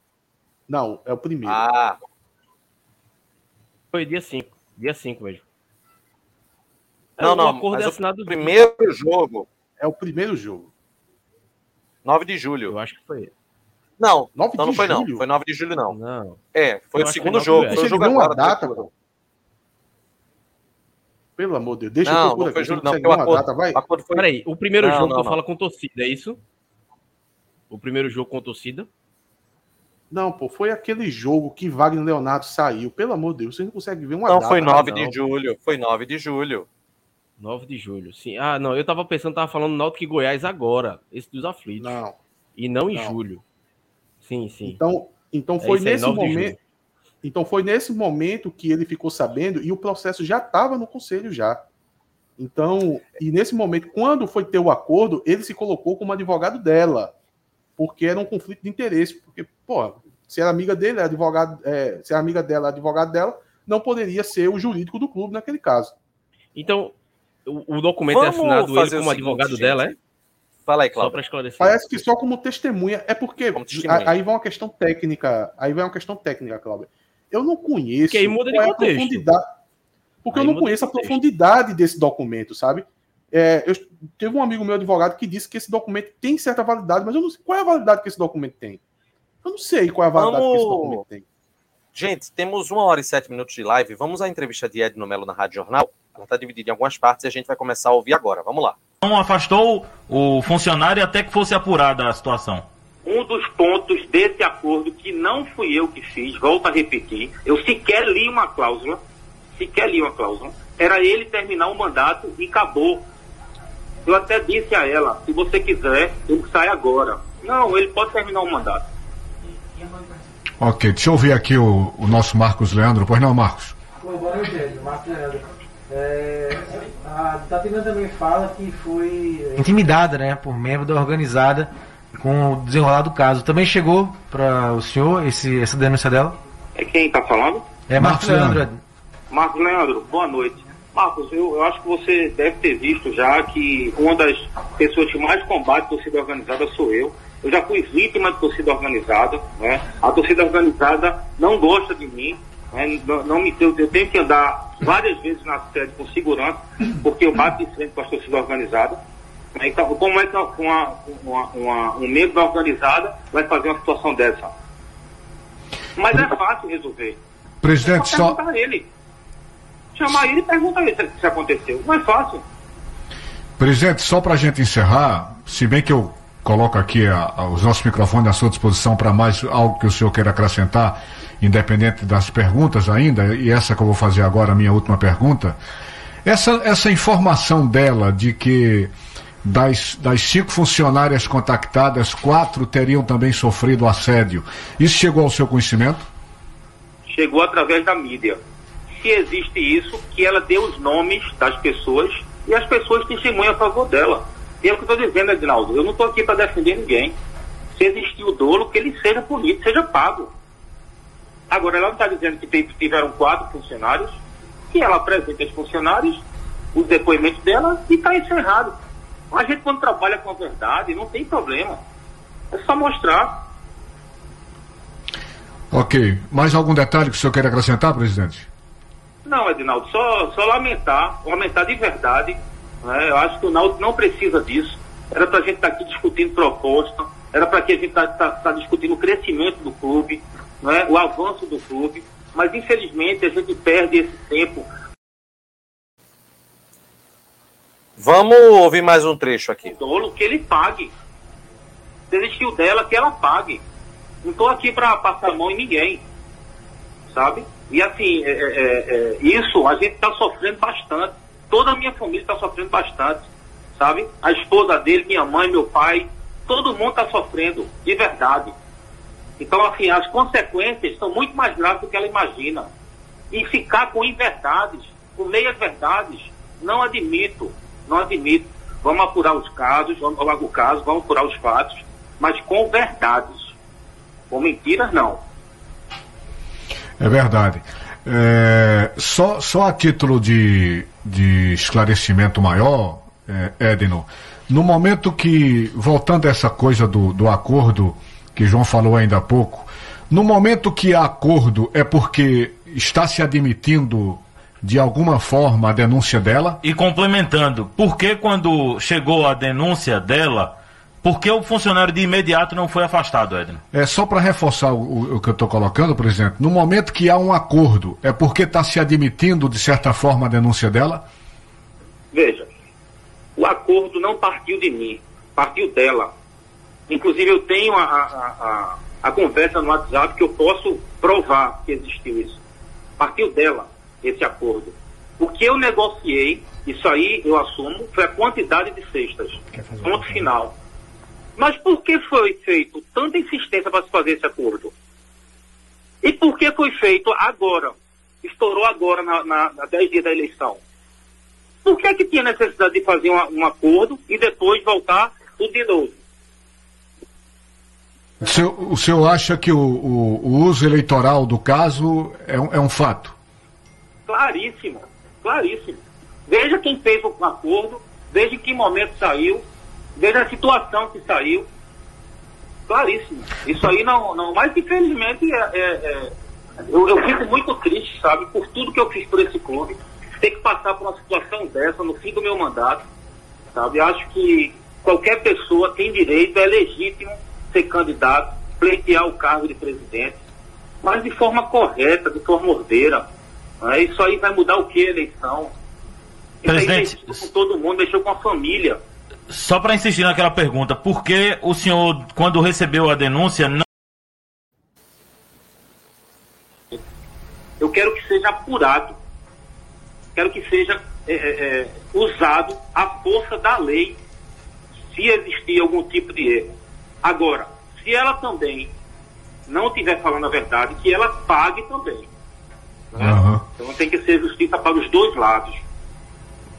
não, é o primeiro. Ah. Foi dia 5. Dia 5 mesmo. Não, é, não, acordo é assinado o primeiro jogo. É o primeiro jogo. 9 de julho. Eu acho que foi. Não, 9 não, não foi julho? não. Foi 9 de julho, não. Não. É, foi Eu o segundo jogo. Foi o jogo agora. Data. Pelo amor de Deus, deixa não, eu procurar. Não, foi julho, não, porque o acordo, data, vai. Acordo foi... Peraí, o primeiro não, jogo não, tu fala com torcida, é isso? O primeiro jogo com torcida? Não, pô, foi aquele jogo que Wagner Leonardo saiu. Pelo amor de Deus, você não consegue ver uma não, data. Não, foi 9 de julho. Foi 9 de julho. 9 de julho, sim. Ah, não, eu tava pensando, tava falando Náutico e Goiás agora, esse dos aflitos. Não. E não em julho. Sim, sim. Então, então foi é nesse momento. Então foi nesse momento que ele ficou sabendo e o processo já estava no conselho já. Então, e nesse momento, quando foi ter o acordo, ele se colocou como advogado dela, porque era um conflito de interesse. Porque, pô, se era amiga dele, advogado, é, se era amiga dela, advogado dela, não poderia ser o jurídico do clube naquele caso. Então, o, o documento é Vamos é assinado ele como advogado gente. dela, é? Fala aí, Cláudio. Só para esclarecer. Parece que só como testemunha. É porque aí vai uma questão técnica. Aí vai uma questão técnica, Cláudio. Eu não conheço. Que aí muda de contexto. Profundidade, porque aí eu não conheço de a profundidade desse documento, sabe? É, eu teve um amigo meu advogado que disse que esse documento tem certa validade, mas eu não sei qual é a validade que esse documento tem. Eu não sei qual é a validade Vamos... que esse documento tem. Gente, temos uma hora e sete minutos de live. Vamos à entrevista de Edno Melo na Rádio Jornal. Ela está dividida em algumas partes e a gente vai começar a ouvir agora. Vamos lá. Não afastou o funcionário até que fosse apurada a situação. Um dos pontos desse acordo que não fui eu que fiz, volto a repetir, eu sequer li uma cláusula, sequer li uma cláusula, era ele terminar o mandato e acabou. Eu até disse a ela, se você quiser, ele sai agora. Não, ele pode terminar o mandato. Ok, deixa eu ouvir aqui o, o nosso Marcos Leandro. Pois não, Marcos? Boa noite, Marcos Leandro. É, a Tatiana também fala que foi intimidada né, por membro da organizada com o desenrolar do caso. Também chegou para o senhor esse, essa denúncia dela? É quem está falando? É Marcos, Marcos Leandro. Leandro. Marcos Leandro, boa noite. Marcos, eu, eu, acho que você deve ter visto já que uma das pessoas que mais combate a torcida organizada sou eu. Eu já fui vítima de torcida organizada. Né? A torcida organizada não gosta de mim. Né? Não, não, me, eu, eu tenho que andar várias vezes na sede com segurança, porque eu bato de frente com a torcida organizada. Então, como é que uma, uma, uma, um membro da organizada vai fazer uma situação dessa? Mas é fácil resolver. Presidente, é só. Perguntar ele. Chamar ele e perguntar ele se, se aconteceu. Não é fácil. Presidente, só para a gente encerrar, se bem que eu coloco aqui a, a, os nossos microfones à sua disposição para mais algo que o senhor queira acrescentar, independente das perguntas ainda, e essa que eu vou fazer agora, a minha última pergunta. Essa, essa informação dela de que das, das cinco funcionárias contactadas, quatro teriam também sofrido assédio. Isso chegou ao seu conhecimento? Chegou através da mídia. Se existe isso, que ela dê os nomes das pessoas e as pessoas testemunham a favor dela. E é o que eu estou dizendo, Edinaldo. Eu não estou aqui para defender ninguém. Se existir o dolo, que ele seja punido, seja pago. Agora, ela não está dizendo que tiveram quatro funcionários, que ela apresenta os funcionários, os depoimentos dela e está encerrado. A gente, quando trabalha com a verdade, não tem problema. É só mostrar. Ok. Mais algum detalhe que o senhor quer acrescentar, presidente? Não, Edinaldo, só, só lamentar, lamentar de verdade. Né? Eu acho que o Náutico não precisa disso. era para a gente estar tá aqui discutindo proposta, era para que a gente estar tá, tá, tá discutindo o crescimento do clube, né, o avanço do clube, mas infelizmente a gente perde esse tempo. Vamos ouvir mais um trecho aqui. O dolo que ele pague. Desistiu dela, que ela pague. Não estou aqui para passar a mão em ninguém, sabe? E assim, é, é, é, isso a gente está sofrendo bastante. Toda a minha família está sofrendo bastante, sabe? A esposa dele, minha mãe, meu pai, todo mundo está sofrendo, de verdade. Então, assim, as consequências são muito mais graves do que ela imagina. E ficar com inverdades, com meias verdades, não admito, não admito. Vamos apurar os casos, vamos apurar o caso, vamos apurar os fatos, mas com verdades. Com mentiras, não. É verdade. É, só, só a título de, de esclarecimento maior, é, Edno, no momento que, voltando a essa coisa do, do acordo que João falou ainda há pouco, no momento que há acordo é porque está se admitindo de alguma forma a denúncia dela? E complementando, por que quando chegou a denúncia dela, por que o funcionário de imediato não foi afastado, Edno? É só para reforçar o, o, que eu estou colocando, presidente. No momento que há um acordo, é porque está se admitindo, de certa forma, a denúncia dela? Veja, o acordo não partiu de mim, partiu dela. Inclusive, eu tenho a, a, a, a conversa no WhatsApp que eu posso provar que existiu isso. Partiu dela esse acordo. O que eu negociei, isso aí eu assumo, foi a quantidade de cestas. Ponto final. Mas por que foi feito tanta insistência para se fazer esse acordo? E por que foi feito agora? Estourou agora, na, na, na 10 dias da eleição. Por que, que tinha necessidade de fazer um, um acordo e depois voltar tudo de novo? O senhor, o senhor acha que o, o, o, uso eleitoral do caso é um, é um fato? Claríssimo, claríssimo. Veja quem fez o acordo, veja em que momento saiu, veja a situação que saiu. Claríssimo. Isso aí não. não mas infelizmente é, é, é, eu, eu fico muito triste, sabe, por tudo que eu fiz por esse clube. Ter que passar por uma situação dessa no fim do meu mandato. Sabe? Acho que qualquer pessoa tem direito, é legítimo ser candidato, pleitear o cargo de presidente, mas de forma correta, de forma ordeira. Né? Isso aí vai mudar o que a eleição? Presidente, com todo mundo, mexeu com a família. Só para insistir naquela pergunta, por que o senhor, quando recebeu a denúncia, não. Eu quero que seja apurado. Quero que seja é, é, é usado a força da lei se existir algum tipo de erro. Agora, se ela também não estiver falando a verdade, que ela pague também. Né? Uhum. Então tem que ser justiça para os dois lados.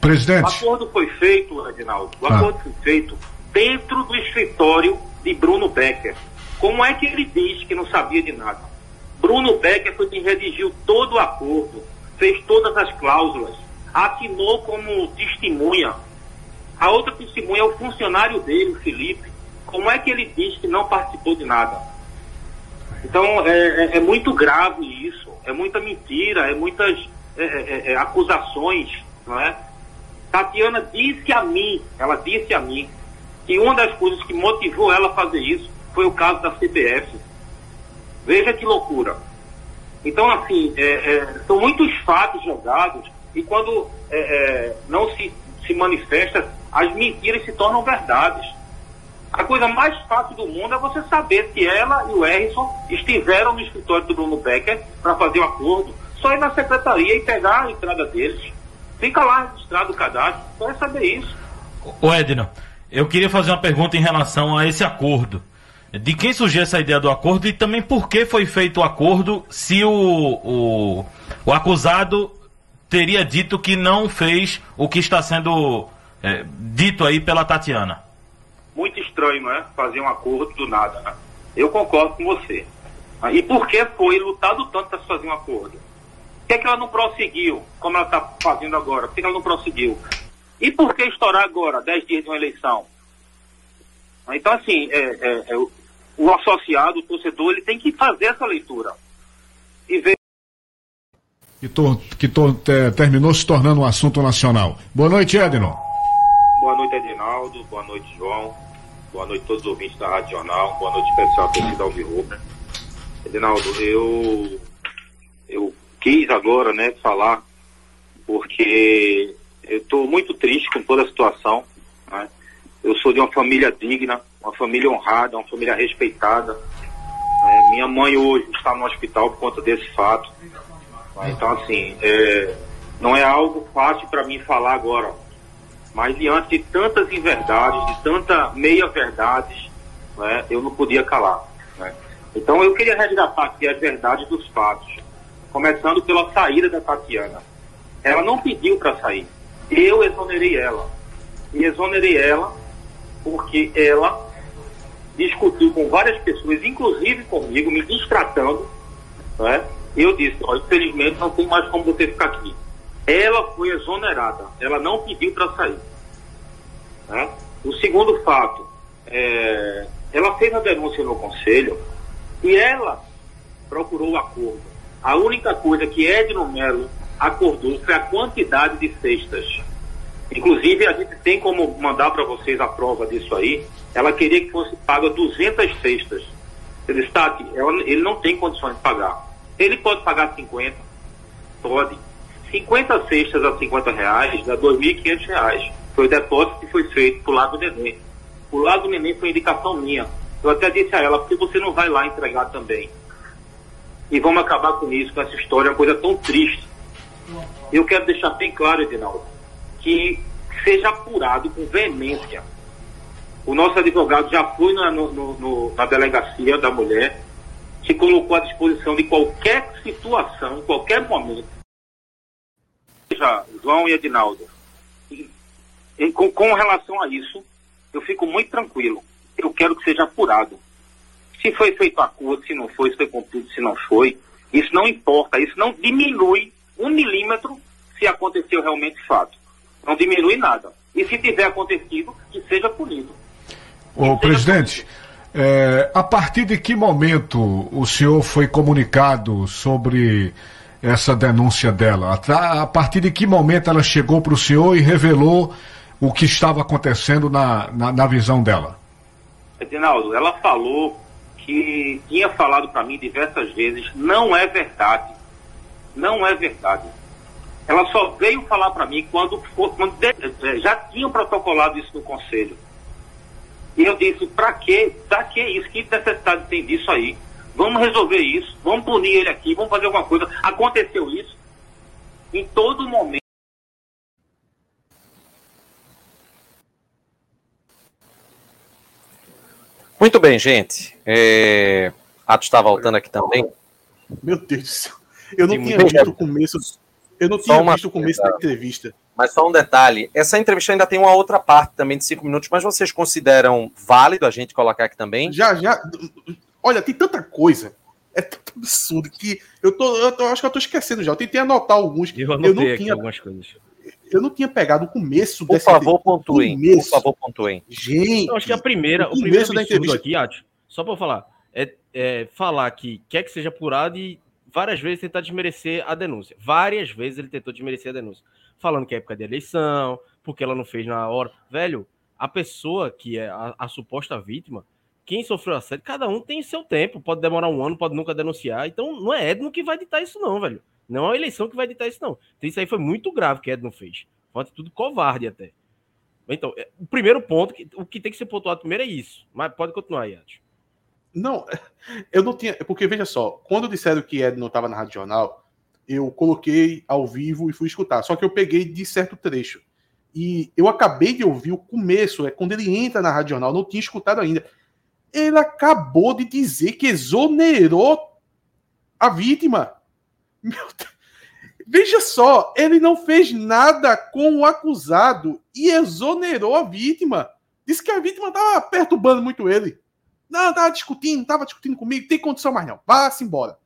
Presidente. O acordo foi feito, Reginaldo, o ah. acordo foi feito dentro do escritório de Bruno Becker. Como é que ele diz que não sabia de nada? Bruno Becker foi quem redigiu todo o acordo, fez todas as cláusulas, assinou como testemunha. A outra testemunha é o funcionário dele, o Felipe, como é que ele diz que não participou de nada? Então, é, é, é muito grave isso, é muita mentira, é muitas é, é, é, acusações, não é? Tatiana disse a mim, ela disse a mim, que uma das coisas que motivou ela a fazer isso foi o caso da CPF. Veja que loucura. Então, assim, é, são muitos fatos jogados e quando não se, se manifesta, as mentiras se tornam verdades. A coisa mais fácil do mundo é você saber se ela e o Harrison estiveram no escritório do Bruno Becker para fazer o um acordo. Só ir na secretaria e pegar a entrada deles. Fica lá registrado o cadastro, só é saber isso. O Edno, eu queria fazer uma pergunta em relação a esse acordo. De quem surgiu essa ideia do acordo e também por que foi feito o acordo se o, o, o acusado teria dito que não fez o que está sendo é, dito aí pela Tatiana? Muito estranho, não é? Fazer um acordo do nada, né? Eu concordo com você. E por que foi lutado tanto para fazer um acordo? Por que, é que ela não prosseguiu, como ela está fazendo agora? Por que ela não prosseguiu? E por que estourar agora, 10 dias de uma eleição? Então, assim, é, é, é, o associado, o torcedor, ele tem que fazer essa leitura. E ver. Que, to, que to, terminou se tornando um assunto nacional. Boa noite, Edno. Noite. Edinaldo. Boa noite, João. Boa noite a todos os ouvintes da Rádio Jornal. Boa noite especial à torcida Alvirrubra. Edinaldo, eu, eu quis agora, né, falar, porque eu estou muito triste com toda a situação. Né? Eu sou de uma família digna, uma família honrada, uma família respeitada. É, minha mãe hoje está no hospital por conta desse fato. Então, assim, é, não é algo fácil para mim falar agora. Mas diante de tantas inverdades, de tanta meia-verdades, né, eu não podia calar. Né? Então eu queria resgatar aqui as verdades dos fatos. Começando pela saída da Tatiana. Ela não pediu para sair. Eu exonerei ela. E exonerei ela porque ela discutiu com várias pessoas, inclusive comigo, me distratando. Né? Eu disse, ó, infelizmente não tem mais como você ficar aqui. Ela foi exonerada, ela não pediu para sair. Né? O segundo fato, é, ela fez a denúncia no conselho e ela procurou o acordo. A única coisa que Edno Melo acordou foi a quantidade de cestas. Inclusive, a gente tem como mandar para vocês a prova disso aí. Ela queria que fosse paga 200 cestas. Ele está ele não tem condições de pagar. Ele pode pagar 50? Pode. 50 cestas a 50 reais dá 2.500 reais. Foi o depósito que foi feito pro lado do neném. O lado do neném foi indicação minha. Eu até disse a ela, porque você não vai lá entregar também? E vamos acabar com isso, com essa história, uma coisa tão triste. Eu quero deixar bem claro, Edinaldo, que seja apurado com veemência. O nosso advogado já foi na, no, no, na delegacia da mulher, se colocou à disposição de qualquer situação, qualquer momento, Veja, João e Edinaldo, com, com relação a isso, eu fico muito tranquilo. Eu quero que seja apurado. Se foi feito acordo, se não foi, se foi cumprido, se não foi, isso não importa, isso não diminui um milímetro se aconteceu realmente fato. Não diminui nada. E se tiver acontecido, que seja punido. Ô, presidente, é, a partir de que momento o senhor foi comunicado sobre essa denúncia dela? A partir de que momento ela chegou para o senhor e revelou o que estava acontecendo na, na, na visão dela? Edinaldo, ela falou que tinha falado para mim diversas vezes, não é verdade. Não é verdade. Ela só veio falar para mim quando, quando eh, já tinham protocolado isso no conselho. E eu disse, para quê? Para que isso? Que necessidade tem disso aí? Vamos resolver isso, vamos punir ele aqui, vamos fazer alguma coisa. Aconteceu isso em todo momento. Muito bem, gente. É... Atos está voltando aqui também. Meu Deus do céu. Eu não tinha visto o começo. Eu não tinha visto o começo da entrevista. Mas só um detalhe: essa entrevista ainda tem uma outra parte também de cinco minutos, mas vocês consideram válido a gente colocar aqui também? Já, já. Olha, tem tanta coisa. É tanto absurdo que eu tô, eu tô, acho que eu tô esquecendo já. Eu tentei anotar alguns. Eu, eu não tinha algumas coisas. Eu não tinha pegado o começo Por favor, pontuem. Começo. Por favor, pontuem. Gente, eu acho que a primeira, o, o primeiro da entrevista aqui, Ati, só para falar, é, é, falar que quer que seja apurado e várias vezes tentar desmerecer a denúncia. Várias vezes ele tentou desmerecer a denúncia, falando que é época de eleição, porque ela não fez na hora. Velho, a pessoa que é a, a suposta vítima, quem sofreu assédio, cada um tem seu tempo. Pode demorar um ano, pode nunca denunciar. Então não é Edno que vai ditar isso, não, velho. Não é a eleição que vai ditar isso, não. Então isso aí foi muito grave que Edno fez. Foi tudo covarde até. Então, é, o primeiro ponto, o que tem que ser pontuado primeiro é isso. Mas pode continuar aí, Atos. Não, [laughs] eu não tinha. Porque veja só, quando disseram que Edno estava na Rádio Jornal, eu coloquei ao vivo e fui escutar. Só que eu peguei de certo trecho. E eu acabei de ouvir o começo, é quando ele entra na Rádio Jornal, não tinha escutado ainda ele acabou de dizer que exonerou a vítima. Veja só, ele não fez nada com o acusado e exonerou a vítima. Disse que a vítima estava perturbando muito ele. Não, estava discutindo, estava discutindo comigo, tem condição mais não. Vá-se embora.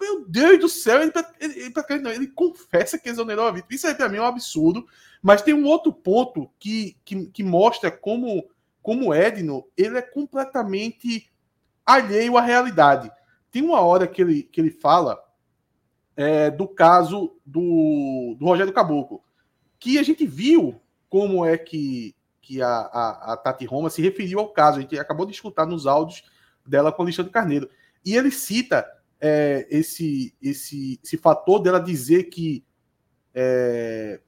Meu Deus do céu, ele, ele, ele, ele, confessa que exonerou a vítima. Isso aí para mim é um absurdo. Mas tem um outro ponto que, que, que mostra como como Edno, ele é completamente alheio à realidade. Tem uma hora que ele, que ele fala é, do caso do, do Rogério Caboclo, que a gente viu como é que que a, a, a Tati Roma se referiu ao caso. A gente acabou de escutar nos áudios dela com o Alexandre Carneiro. E ele cita é, esse, esse, esse fator dela dizer que é,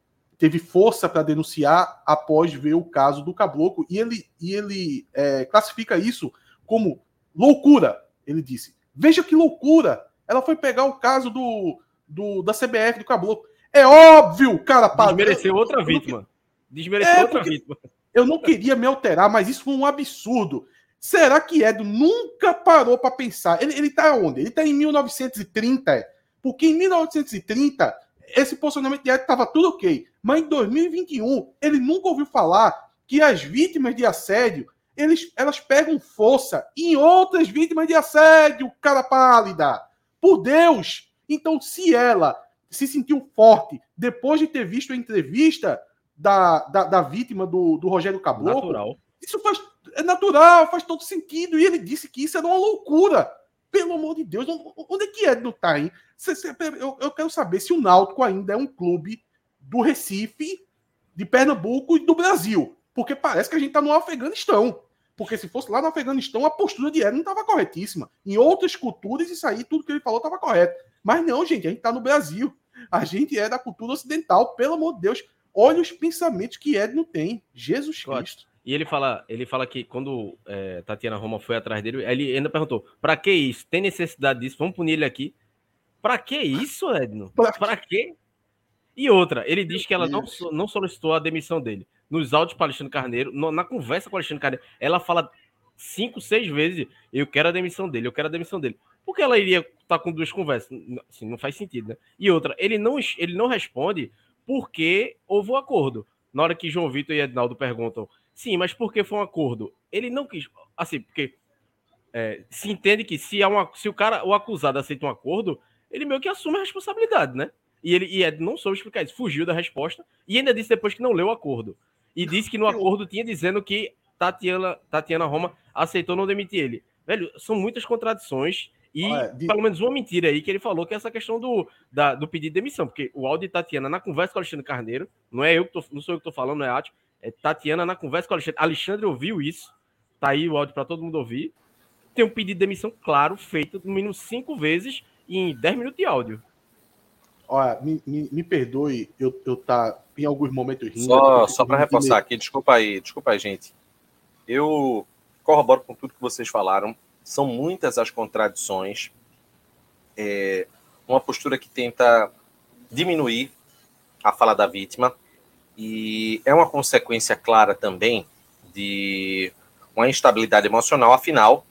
teve força para denunciar após ver o caso do Caboclo. E ele, e ele é, classifica isso como loucura. Ele disse: Veja que loucura! Ela foi pegar o caso do, do da CBF do Caboclo. É óbvio, cara. Desmereceu outra vítima. Desmereceu é, outra vítima. Eu não queria me alterar, mas isso foi um absurdo. Será que Edo nunca parou para pensar? Ele, ele tá onde? Ele tá em 1930. Porque em 1930, esse posicionamento de Edo estava tudo ok. Mas em 2021, ele nunca ouviu falar que as vítimas de assédio eles, elas pegam força em outras vítimas de assédio, cara pálida. Por Deus! Então, se ela se sentiu forte depois de ter visto a entrevista da, da, da vítima do, do Rogério Caboclo. Natural. Isso faz, é natural, faz todo sentido. E ele disse que isso era uma loucura. Pelo amor de Deus, onde é que é do tá, hein? Eu, eu quero saber se o Náutico ainda é um clube do Recife, de Pernambuco e do Brasil. Porque parece que a gente está no Afeganistão. Porque se fosse lá no Afeganistão, a postura de Ed não estava corretíssima. Em outras culturas, isso aí, tudo que ele falou estava correto. Mas não, gente, a gente está no Brasil. A gente é da cultura ocidental, pelo amor de Deus. Olha os pensamentos que Ed não tem. Jesus Cristo. E ele fala, ele fala que quando é, Tatiana Roma foi atrás dele, ele ainda perguntou: para que isso? Tem necessidade disso? Vamos punir ele aqui. Para que isso, Edno? Para quê? E outra, ele diz que ela não, não solicitou a demissão dele. Nos áudios para Alexandre Carneiro, no, na conversa com Alexandre Carneiro, ela fala cinco, seis vezes: eu quero a demissão dele, eu quero a demissão dele. Por que ela iria estar tá com duas conversas? Assim, não faz sentido, né? E outra, ele não, ele não responde porque houve um acordo. Na hora que João Vitor e Ednaldo perguntam, sim, mas por que foi um acordo? Ele não quis. Assim, porque é, se entende que se, há uma, se o cara, o acusado aceita um acordo, ele meio que assume a responsabilidade, né? E ele e Ed não soube explicar isso, fugiu da resposta e ainda disse depois que não leu o acordo. E disse que no acordo tinha dizendo que Tatiana, Tatiana Roma aceitou não demitir ele. Velho, são muitas contradições e de... pelo menos uma mentira aí que ele falou que é essa questão do, da, do pedido de demissão, porque o áudio de Tatiana na conversa com Alexandre Carneiro, não é eu que tô, não sou eu que tô falando, não é Átio, é Tatiana na conversa com o Alexandre. Alexandre ouviu isso, tá aí o áudio para todo mundo ouvir. Tem um pedido de demissão claro, feito no mínimo cinco vezes em 10 minutos de áudio. Olha, me, me, me perdoe eu, eu tá em alguns momentos rindo. Só, só para reforçar aqui, desculpa aí, desculpa aí, gente. Eu corroboro com tudo que vocês falaram. São muitas as contradições. É, uma postura que tenta diminuir a fala da vítima e é uma consequência clara também de uma instabilidade emocional. Afinal,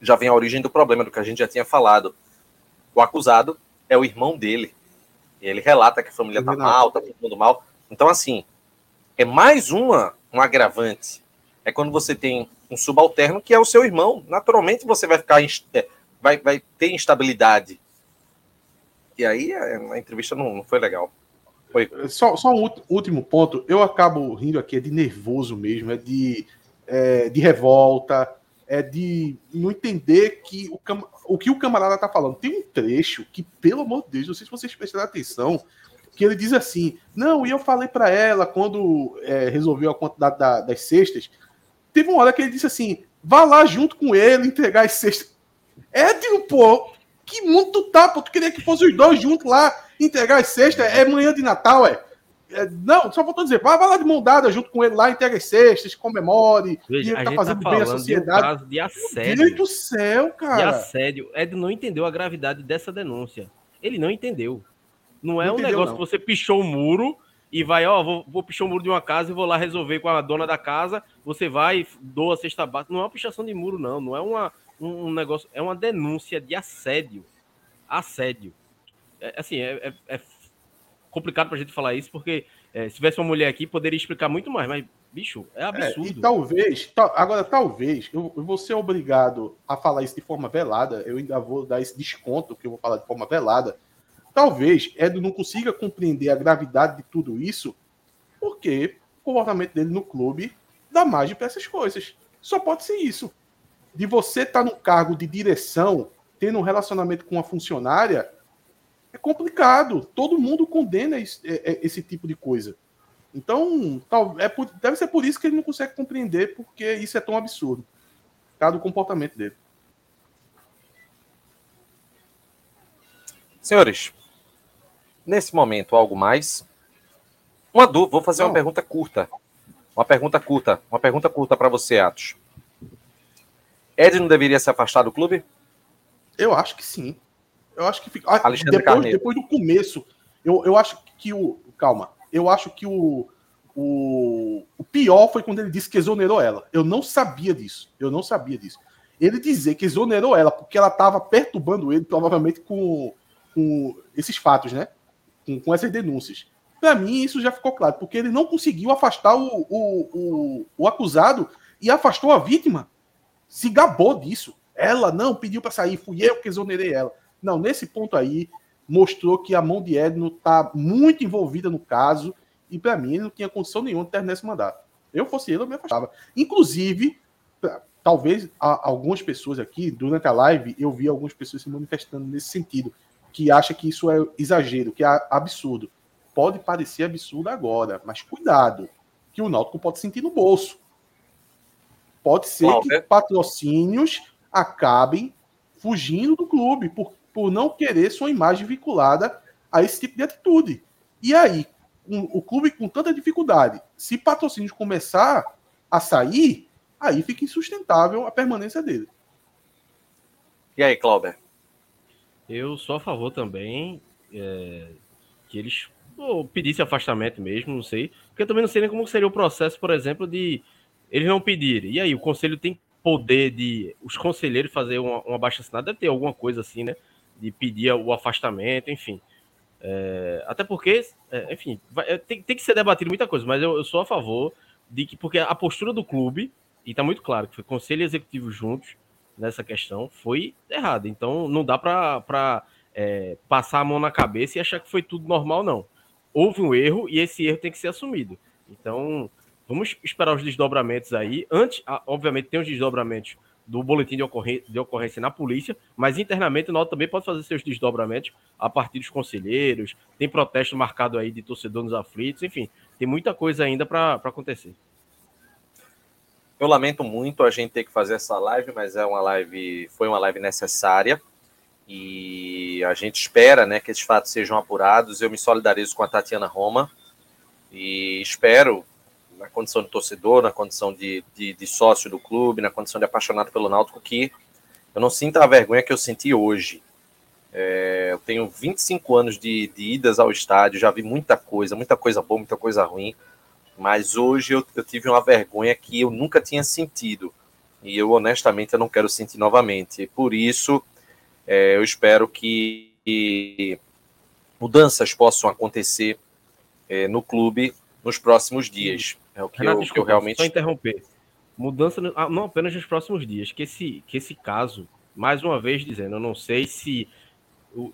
já vem a origem do problema do que a gente já tinha falado. O acusado é o irmão dele. E ele relata que a família tá mal, tá todo mundo mal. Então, assim, é mais uma, um agravante. É quando você tem um subalterno que é o seu irmão. Naturalmente você vai ficar é, vai, vai ter instabilidade. E aí a entrevista não, não foi legal. Foi. Só, só um último ponto. Eu acabo rindo aqui, é de nervoso mesmo, é de, é, de revolta, é de não entender que o, o que o camarada tá falando. Tem um trecho que, pelo amor de Deus, não sei se vocês prestaram atenção, que ele diz assim: Não, e eu falei para ela quando é, resolveu a quantidade da, das cestas. Teve uma hora que ele disse assim: vá lá junto com ele entregar as cestas. Edno, pô, que mundo tu tá, pô? Tu queria que fosse os dois juntos lá entregar as cestas? É manhã de Natal, é? É, não, só faltou dizer, vai, vai lá de mão dada junto com ele lá, entrega as cestas, comemore, Veja, e ele tá fazendo tá bem a sociedade. De um caso de assédio. Meu Deus do céu, cara. De assédio. Ed não entendeu a gravidade dessa denúncia. Ele não entendeu. Não é não um entendeu, negócio não. que você pichou o muro e vai, ó, vou, vou pichar o muro de uma casa e vou lá resolver com a dona da casa. Você vai, doa a cesta básica. Não é uma pichação de muro, não. Não é uma, um, um negócio, é uma denúncia de assédio. Assédio. É, assim, é, é, é complicado pra gente falar isso, porque é, se tivesse uma mulher aqui, poderia explicar muito mais, mas, bicho, é absurdo. É, e talvez, tal, agora, talvez, eu, eu, vou ser obrigado a falar isso de forma velada, eu ainda vou dar esse desconto que eu vou falar de forma velada. Talvez Edu não consiga compreender a gravidade de tudo isso, porque o comportamento dele no clube dá margem para essas coisas. Só pode ser isso. De você estar tá no cargo de direção, tendo um relacionamento com uma funcionária, é complicado. Todo mundo condena esse, é, é, esse tipo de coisa. Então, tal, é deve ser por isso que ele não consegue compreender porque isso é tão absurdo. Cada comportamento dele. Senhores, nesse momento, algo mais? Uma dúvida, vou fazer não. uma pergunta curta. Uma pergunta curta, uma pergunta curta para você, Atos. Ed não deveria se afastar do clube? Eu acho que sim. Eu acho que fica. Ah, depois, depois do começo, eu, eu acho que o. Calma. Eu acho que o, o, o pior foi quando ele disse que exonerou ela. Eu não sabia disso. Eu não sabia disso. Ele dizer que exonerou ela porque ela estava perturbando ele, provavelmente com, com esses fatos, né? Com, com essas denúncias. Para mim, isso já ficou claro, porque ele não conseguiu afastar o, o, o, o acusado e afastou a vítima. Se gabou disso. Ela não pediu para sair, fui eu que exonerei ela. Não, nesse ponto aí, mostrou que a mão de Edno está muito envolvida no caso e para mim ele não tinha condição nenhuma de terminar esse mandato. Eu fosse ele, eu me afastava. Inclusive, talvez algumas pessoas aqui, durante a live, eu vi algumas pessoas se manifestando nesse sentido, que acha que isso é exagero, que é absurdo pode parecer absurdo agora, mas cuidado, que o Náutico pode sentir no bolso. Pode ser que patrocínios acabem fugindo do clube por, por não querer sua imagem vinculada a esse tipo de atitude. E aí, um, o clube com tanta dificuldade, se patrocínios começar a sair, aí fica insustentável a permanência dele. E aí, Clauber? Eu sou a favor também é, que eles ou pedisse afastamento mesmo, não sei. Porque eu também não sei nem como seria o processo, por exemplo, de eles não pedirem. E aí, o conselho tem poder de os conselheiros fazer uma, uma baixa assinada, deve ter alguma coisa assim, né? De pedir o afastamento, enfim. É, até porque, é, enfim, vai, é, tem, tem, que ser debatido muita coisa, mas eu, eu, sou a favor de que, porque a postura do clube, e tá muito claro que foi conselho executivo juntos nessa questão, foi errada. Então não dá para é, passar a mão na cabeça e achar que foi tudo normal, não houve um erro e esse erro tem que ser assumido. Então, vamos esperar os desdobramentos aí. Antes, obviamente, tem os desdobramentos do boletim de ocorrência, de ocorrência na polícia, mas internamente o Náutico também pode fazer seus desdobramentos a partir dos conselheiros. Tem protesto marcado aí de torcedor nos aflitos, enfim, tem muita coisa ainda para acontecer. Eu lamento muito a gente ter que fazer essa live, mas é uma live, foi uma live necessária e a gente espera né, que esses fatos sejam apurados. Eu me solidarizo com a Tatiana Roma e espero, na condição de torcedor, na condição de, de, de sócio do clube, na condição de apaixonado pelo Náutico, que eu não sinta a vergonha que eu senti hoje. É, eu tenho 25 anos de, de, idas ao estádio, já vi muita coisa, muita coisa boa, muita coisa ruim, mas hoje eu, eu tive uma vergonha que eu nunca tinha sentido e eu honestamente eu não quero sentir novamente. Por isso é, eu espero que, que, mudanças possam acontecer é, no clube nos próximos dias. É o que, Renato, eu, desculpa, que eu realmente. Só interromper. Mudança ah, não apenas nos próximos dias, que esse, que esse caso, mais uma vez dizendo, eu não sei se,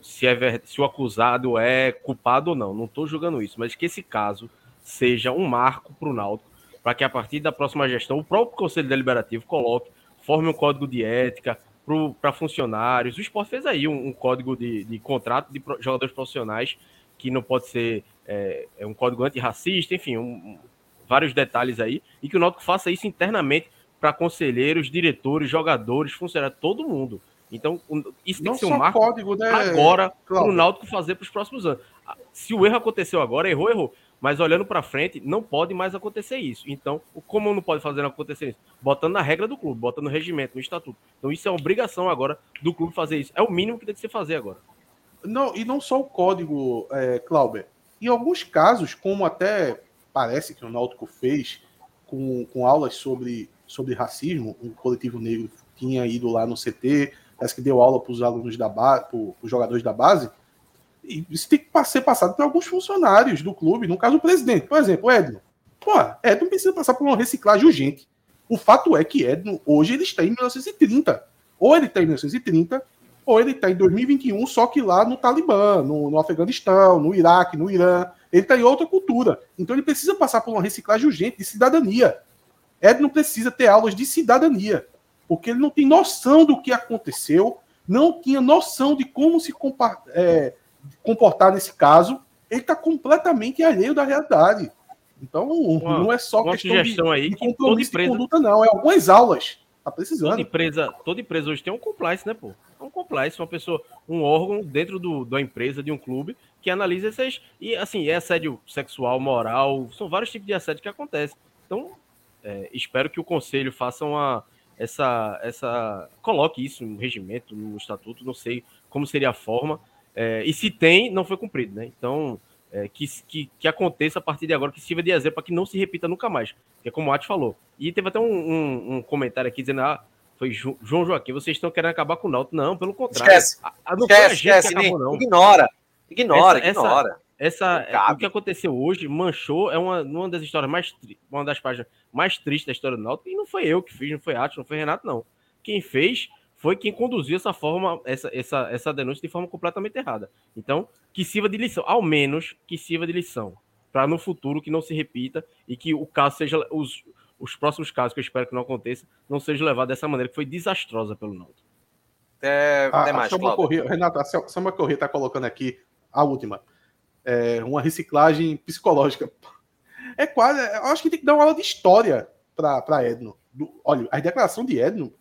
se, é, se o acusado é culpado ou não, não estou julgando isso, mas que esse caso seja um marco para o Náutico, para que a partir da próxima gestão o próprio Conselho Deliberativo coloque, forme um código de ética, para funcionários. O esporte fez aí um, um código de, de, contrato de jogadores profissionais que não pode ser é, é um código antirracista, enfim, um, vários detalhes aí, e que o Náutico faça isso internamente para conselheiros, diretores, jogadores, funcionários, todo mundo. Então, isso tem não que ser um marco código, né, agora para o Náutico fazer para os próximos anos. Se o erro aconteceu agora, errou, errou. Mas olhando para frente, não pode mais acontecer isso. Então, como não pode fazer acontecer isso? Botando na regra do clube, botando no regimento, no estatuto. Então, isso é obrigação agora do clube fazer isso. É o mínimo que tem que se fazer agora. Não, e não só o código, é, Clauber. Em alguns casos, como até parece que o Náutico fez com, com aulas sobre, sobre racismo, um coletivo negro tinha ido lá no CT, parece que deu aula para os alunos da base, para os jogadores da base isso tem que ser passado por alguns funcionários do clube, no caso o presidente. Por exemplo, Edno. Pô, Edno precisa passar por uma reciclagem urgente. O fato é que Edno, hoje, ele está em 1930. Ou ele está em 1930, ou ele está em 2021, só que lá no Talibã, no, no Afeganistão, no Iraque, no Irã. Ele está em outra cultura. Então ele precisa passar por uma reciclagem urgente de cidadania. Edno precisa ter aulas de cidadania, porque ele não tem noção do que aconteceu, não tinha noção de como se é, comportar nesse caso, ele está completamente alheio da realidade. Então, uma, não é só uma questão sugestão de, aí de que toda empresa, conduta, não. É algumas aulas. Tá precisando. Toda empresa, toda empresa hoje tem um compliance, né, pô? É um compliance, uma pessoa, um órgão dentro do, da empresa, de um clube, que analisa essas. E, assim, é assédio sexual, moral, são vários tipos de assédio que acontecem. Então, é, espero que o conselho faça uma. Essa, essa. Coloque isso no regimento, no estatuto, não sei como seria a forma. É, e se tem, não foi cumprido, né? Então, é, que, que, que, aconteça a partir de agora, que sirva de exemplo para que não se repita nunca mais. Que é como o Ati falou. E teve até um, um, um comentário aqui dizendo: ah, foi João Joaquim, vocês estão querendo acabar com o Náutico. Não, pelo contrário. Esquece. A, a, não esquece, esquece. Acabou, não. Ignora. Ignora, essa, ignora. Essa, essa o que aconteceu hoje manchou, é uma, uma das histórias mais uma das páginas mais tristes da história do Náutico, e não foi eu que fiz, não foi Ati, não foi Renato, não. Quem fez foi quem conduziu essa forma, essa, essa, essa denúncia de forma completamente errada. Então, que sirva de lição, ao menos que sirva de lição, para no futuro que não se repita e que o caso seja os, os próximos casos que eu espero que não aconteça não sejam levados dessa maneira que foi desastrosa pelo Náutico. É, a, mais, a Corrêa, Renato, a Samba Corrêa está colocando aqui a última. É, uma reciclagem psicológica. É quase. Eu acho que tem que dar uma aula de história para Edno. Do, olha, a declaração de Edno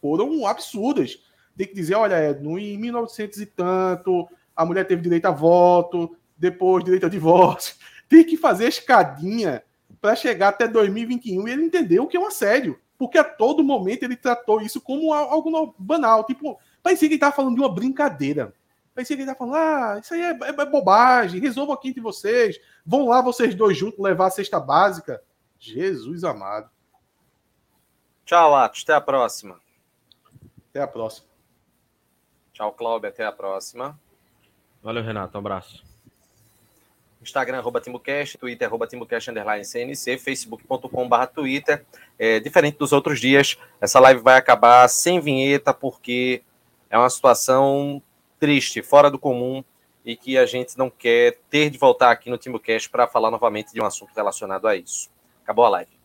foram absurdas. Tem que dizer, olha, Edno, em 1900 e tanto, a mulher teve direito a voto, depois direito a divórcio. [laughs] Tem que fazer escadinha para chegar até 2021 e ele entendeu o que é um assédio. Porque a todo momento ele tratou isso como algo banal. Tipo, parecia que ele estava falando de uma brincadeira. Parecia que ele estava falando, ah, isso aí é, é, é bobagem, resolva aqui entre vocês. Vão lá vocês dois juntos levar a cesta básica. Jesus amado. Tchau, Atos. Até a próxima. Até a próxima. Tchau, Cláudio. Até a próxima. Valeu, Renato. Um abraço. Instagram, arroba TimbuCast, Twitter, arroba TimbuCast, underline CNC, facebook.com.br Twitter. É, diferente dos outros dias, essa live vai acabar sem vinheta, porque é uma situação triste, fora do comum, e que a gente não quer ter de voltar aqui no TimbuCast para falar novamente de um assunto relacionado a isso. Acabou a live.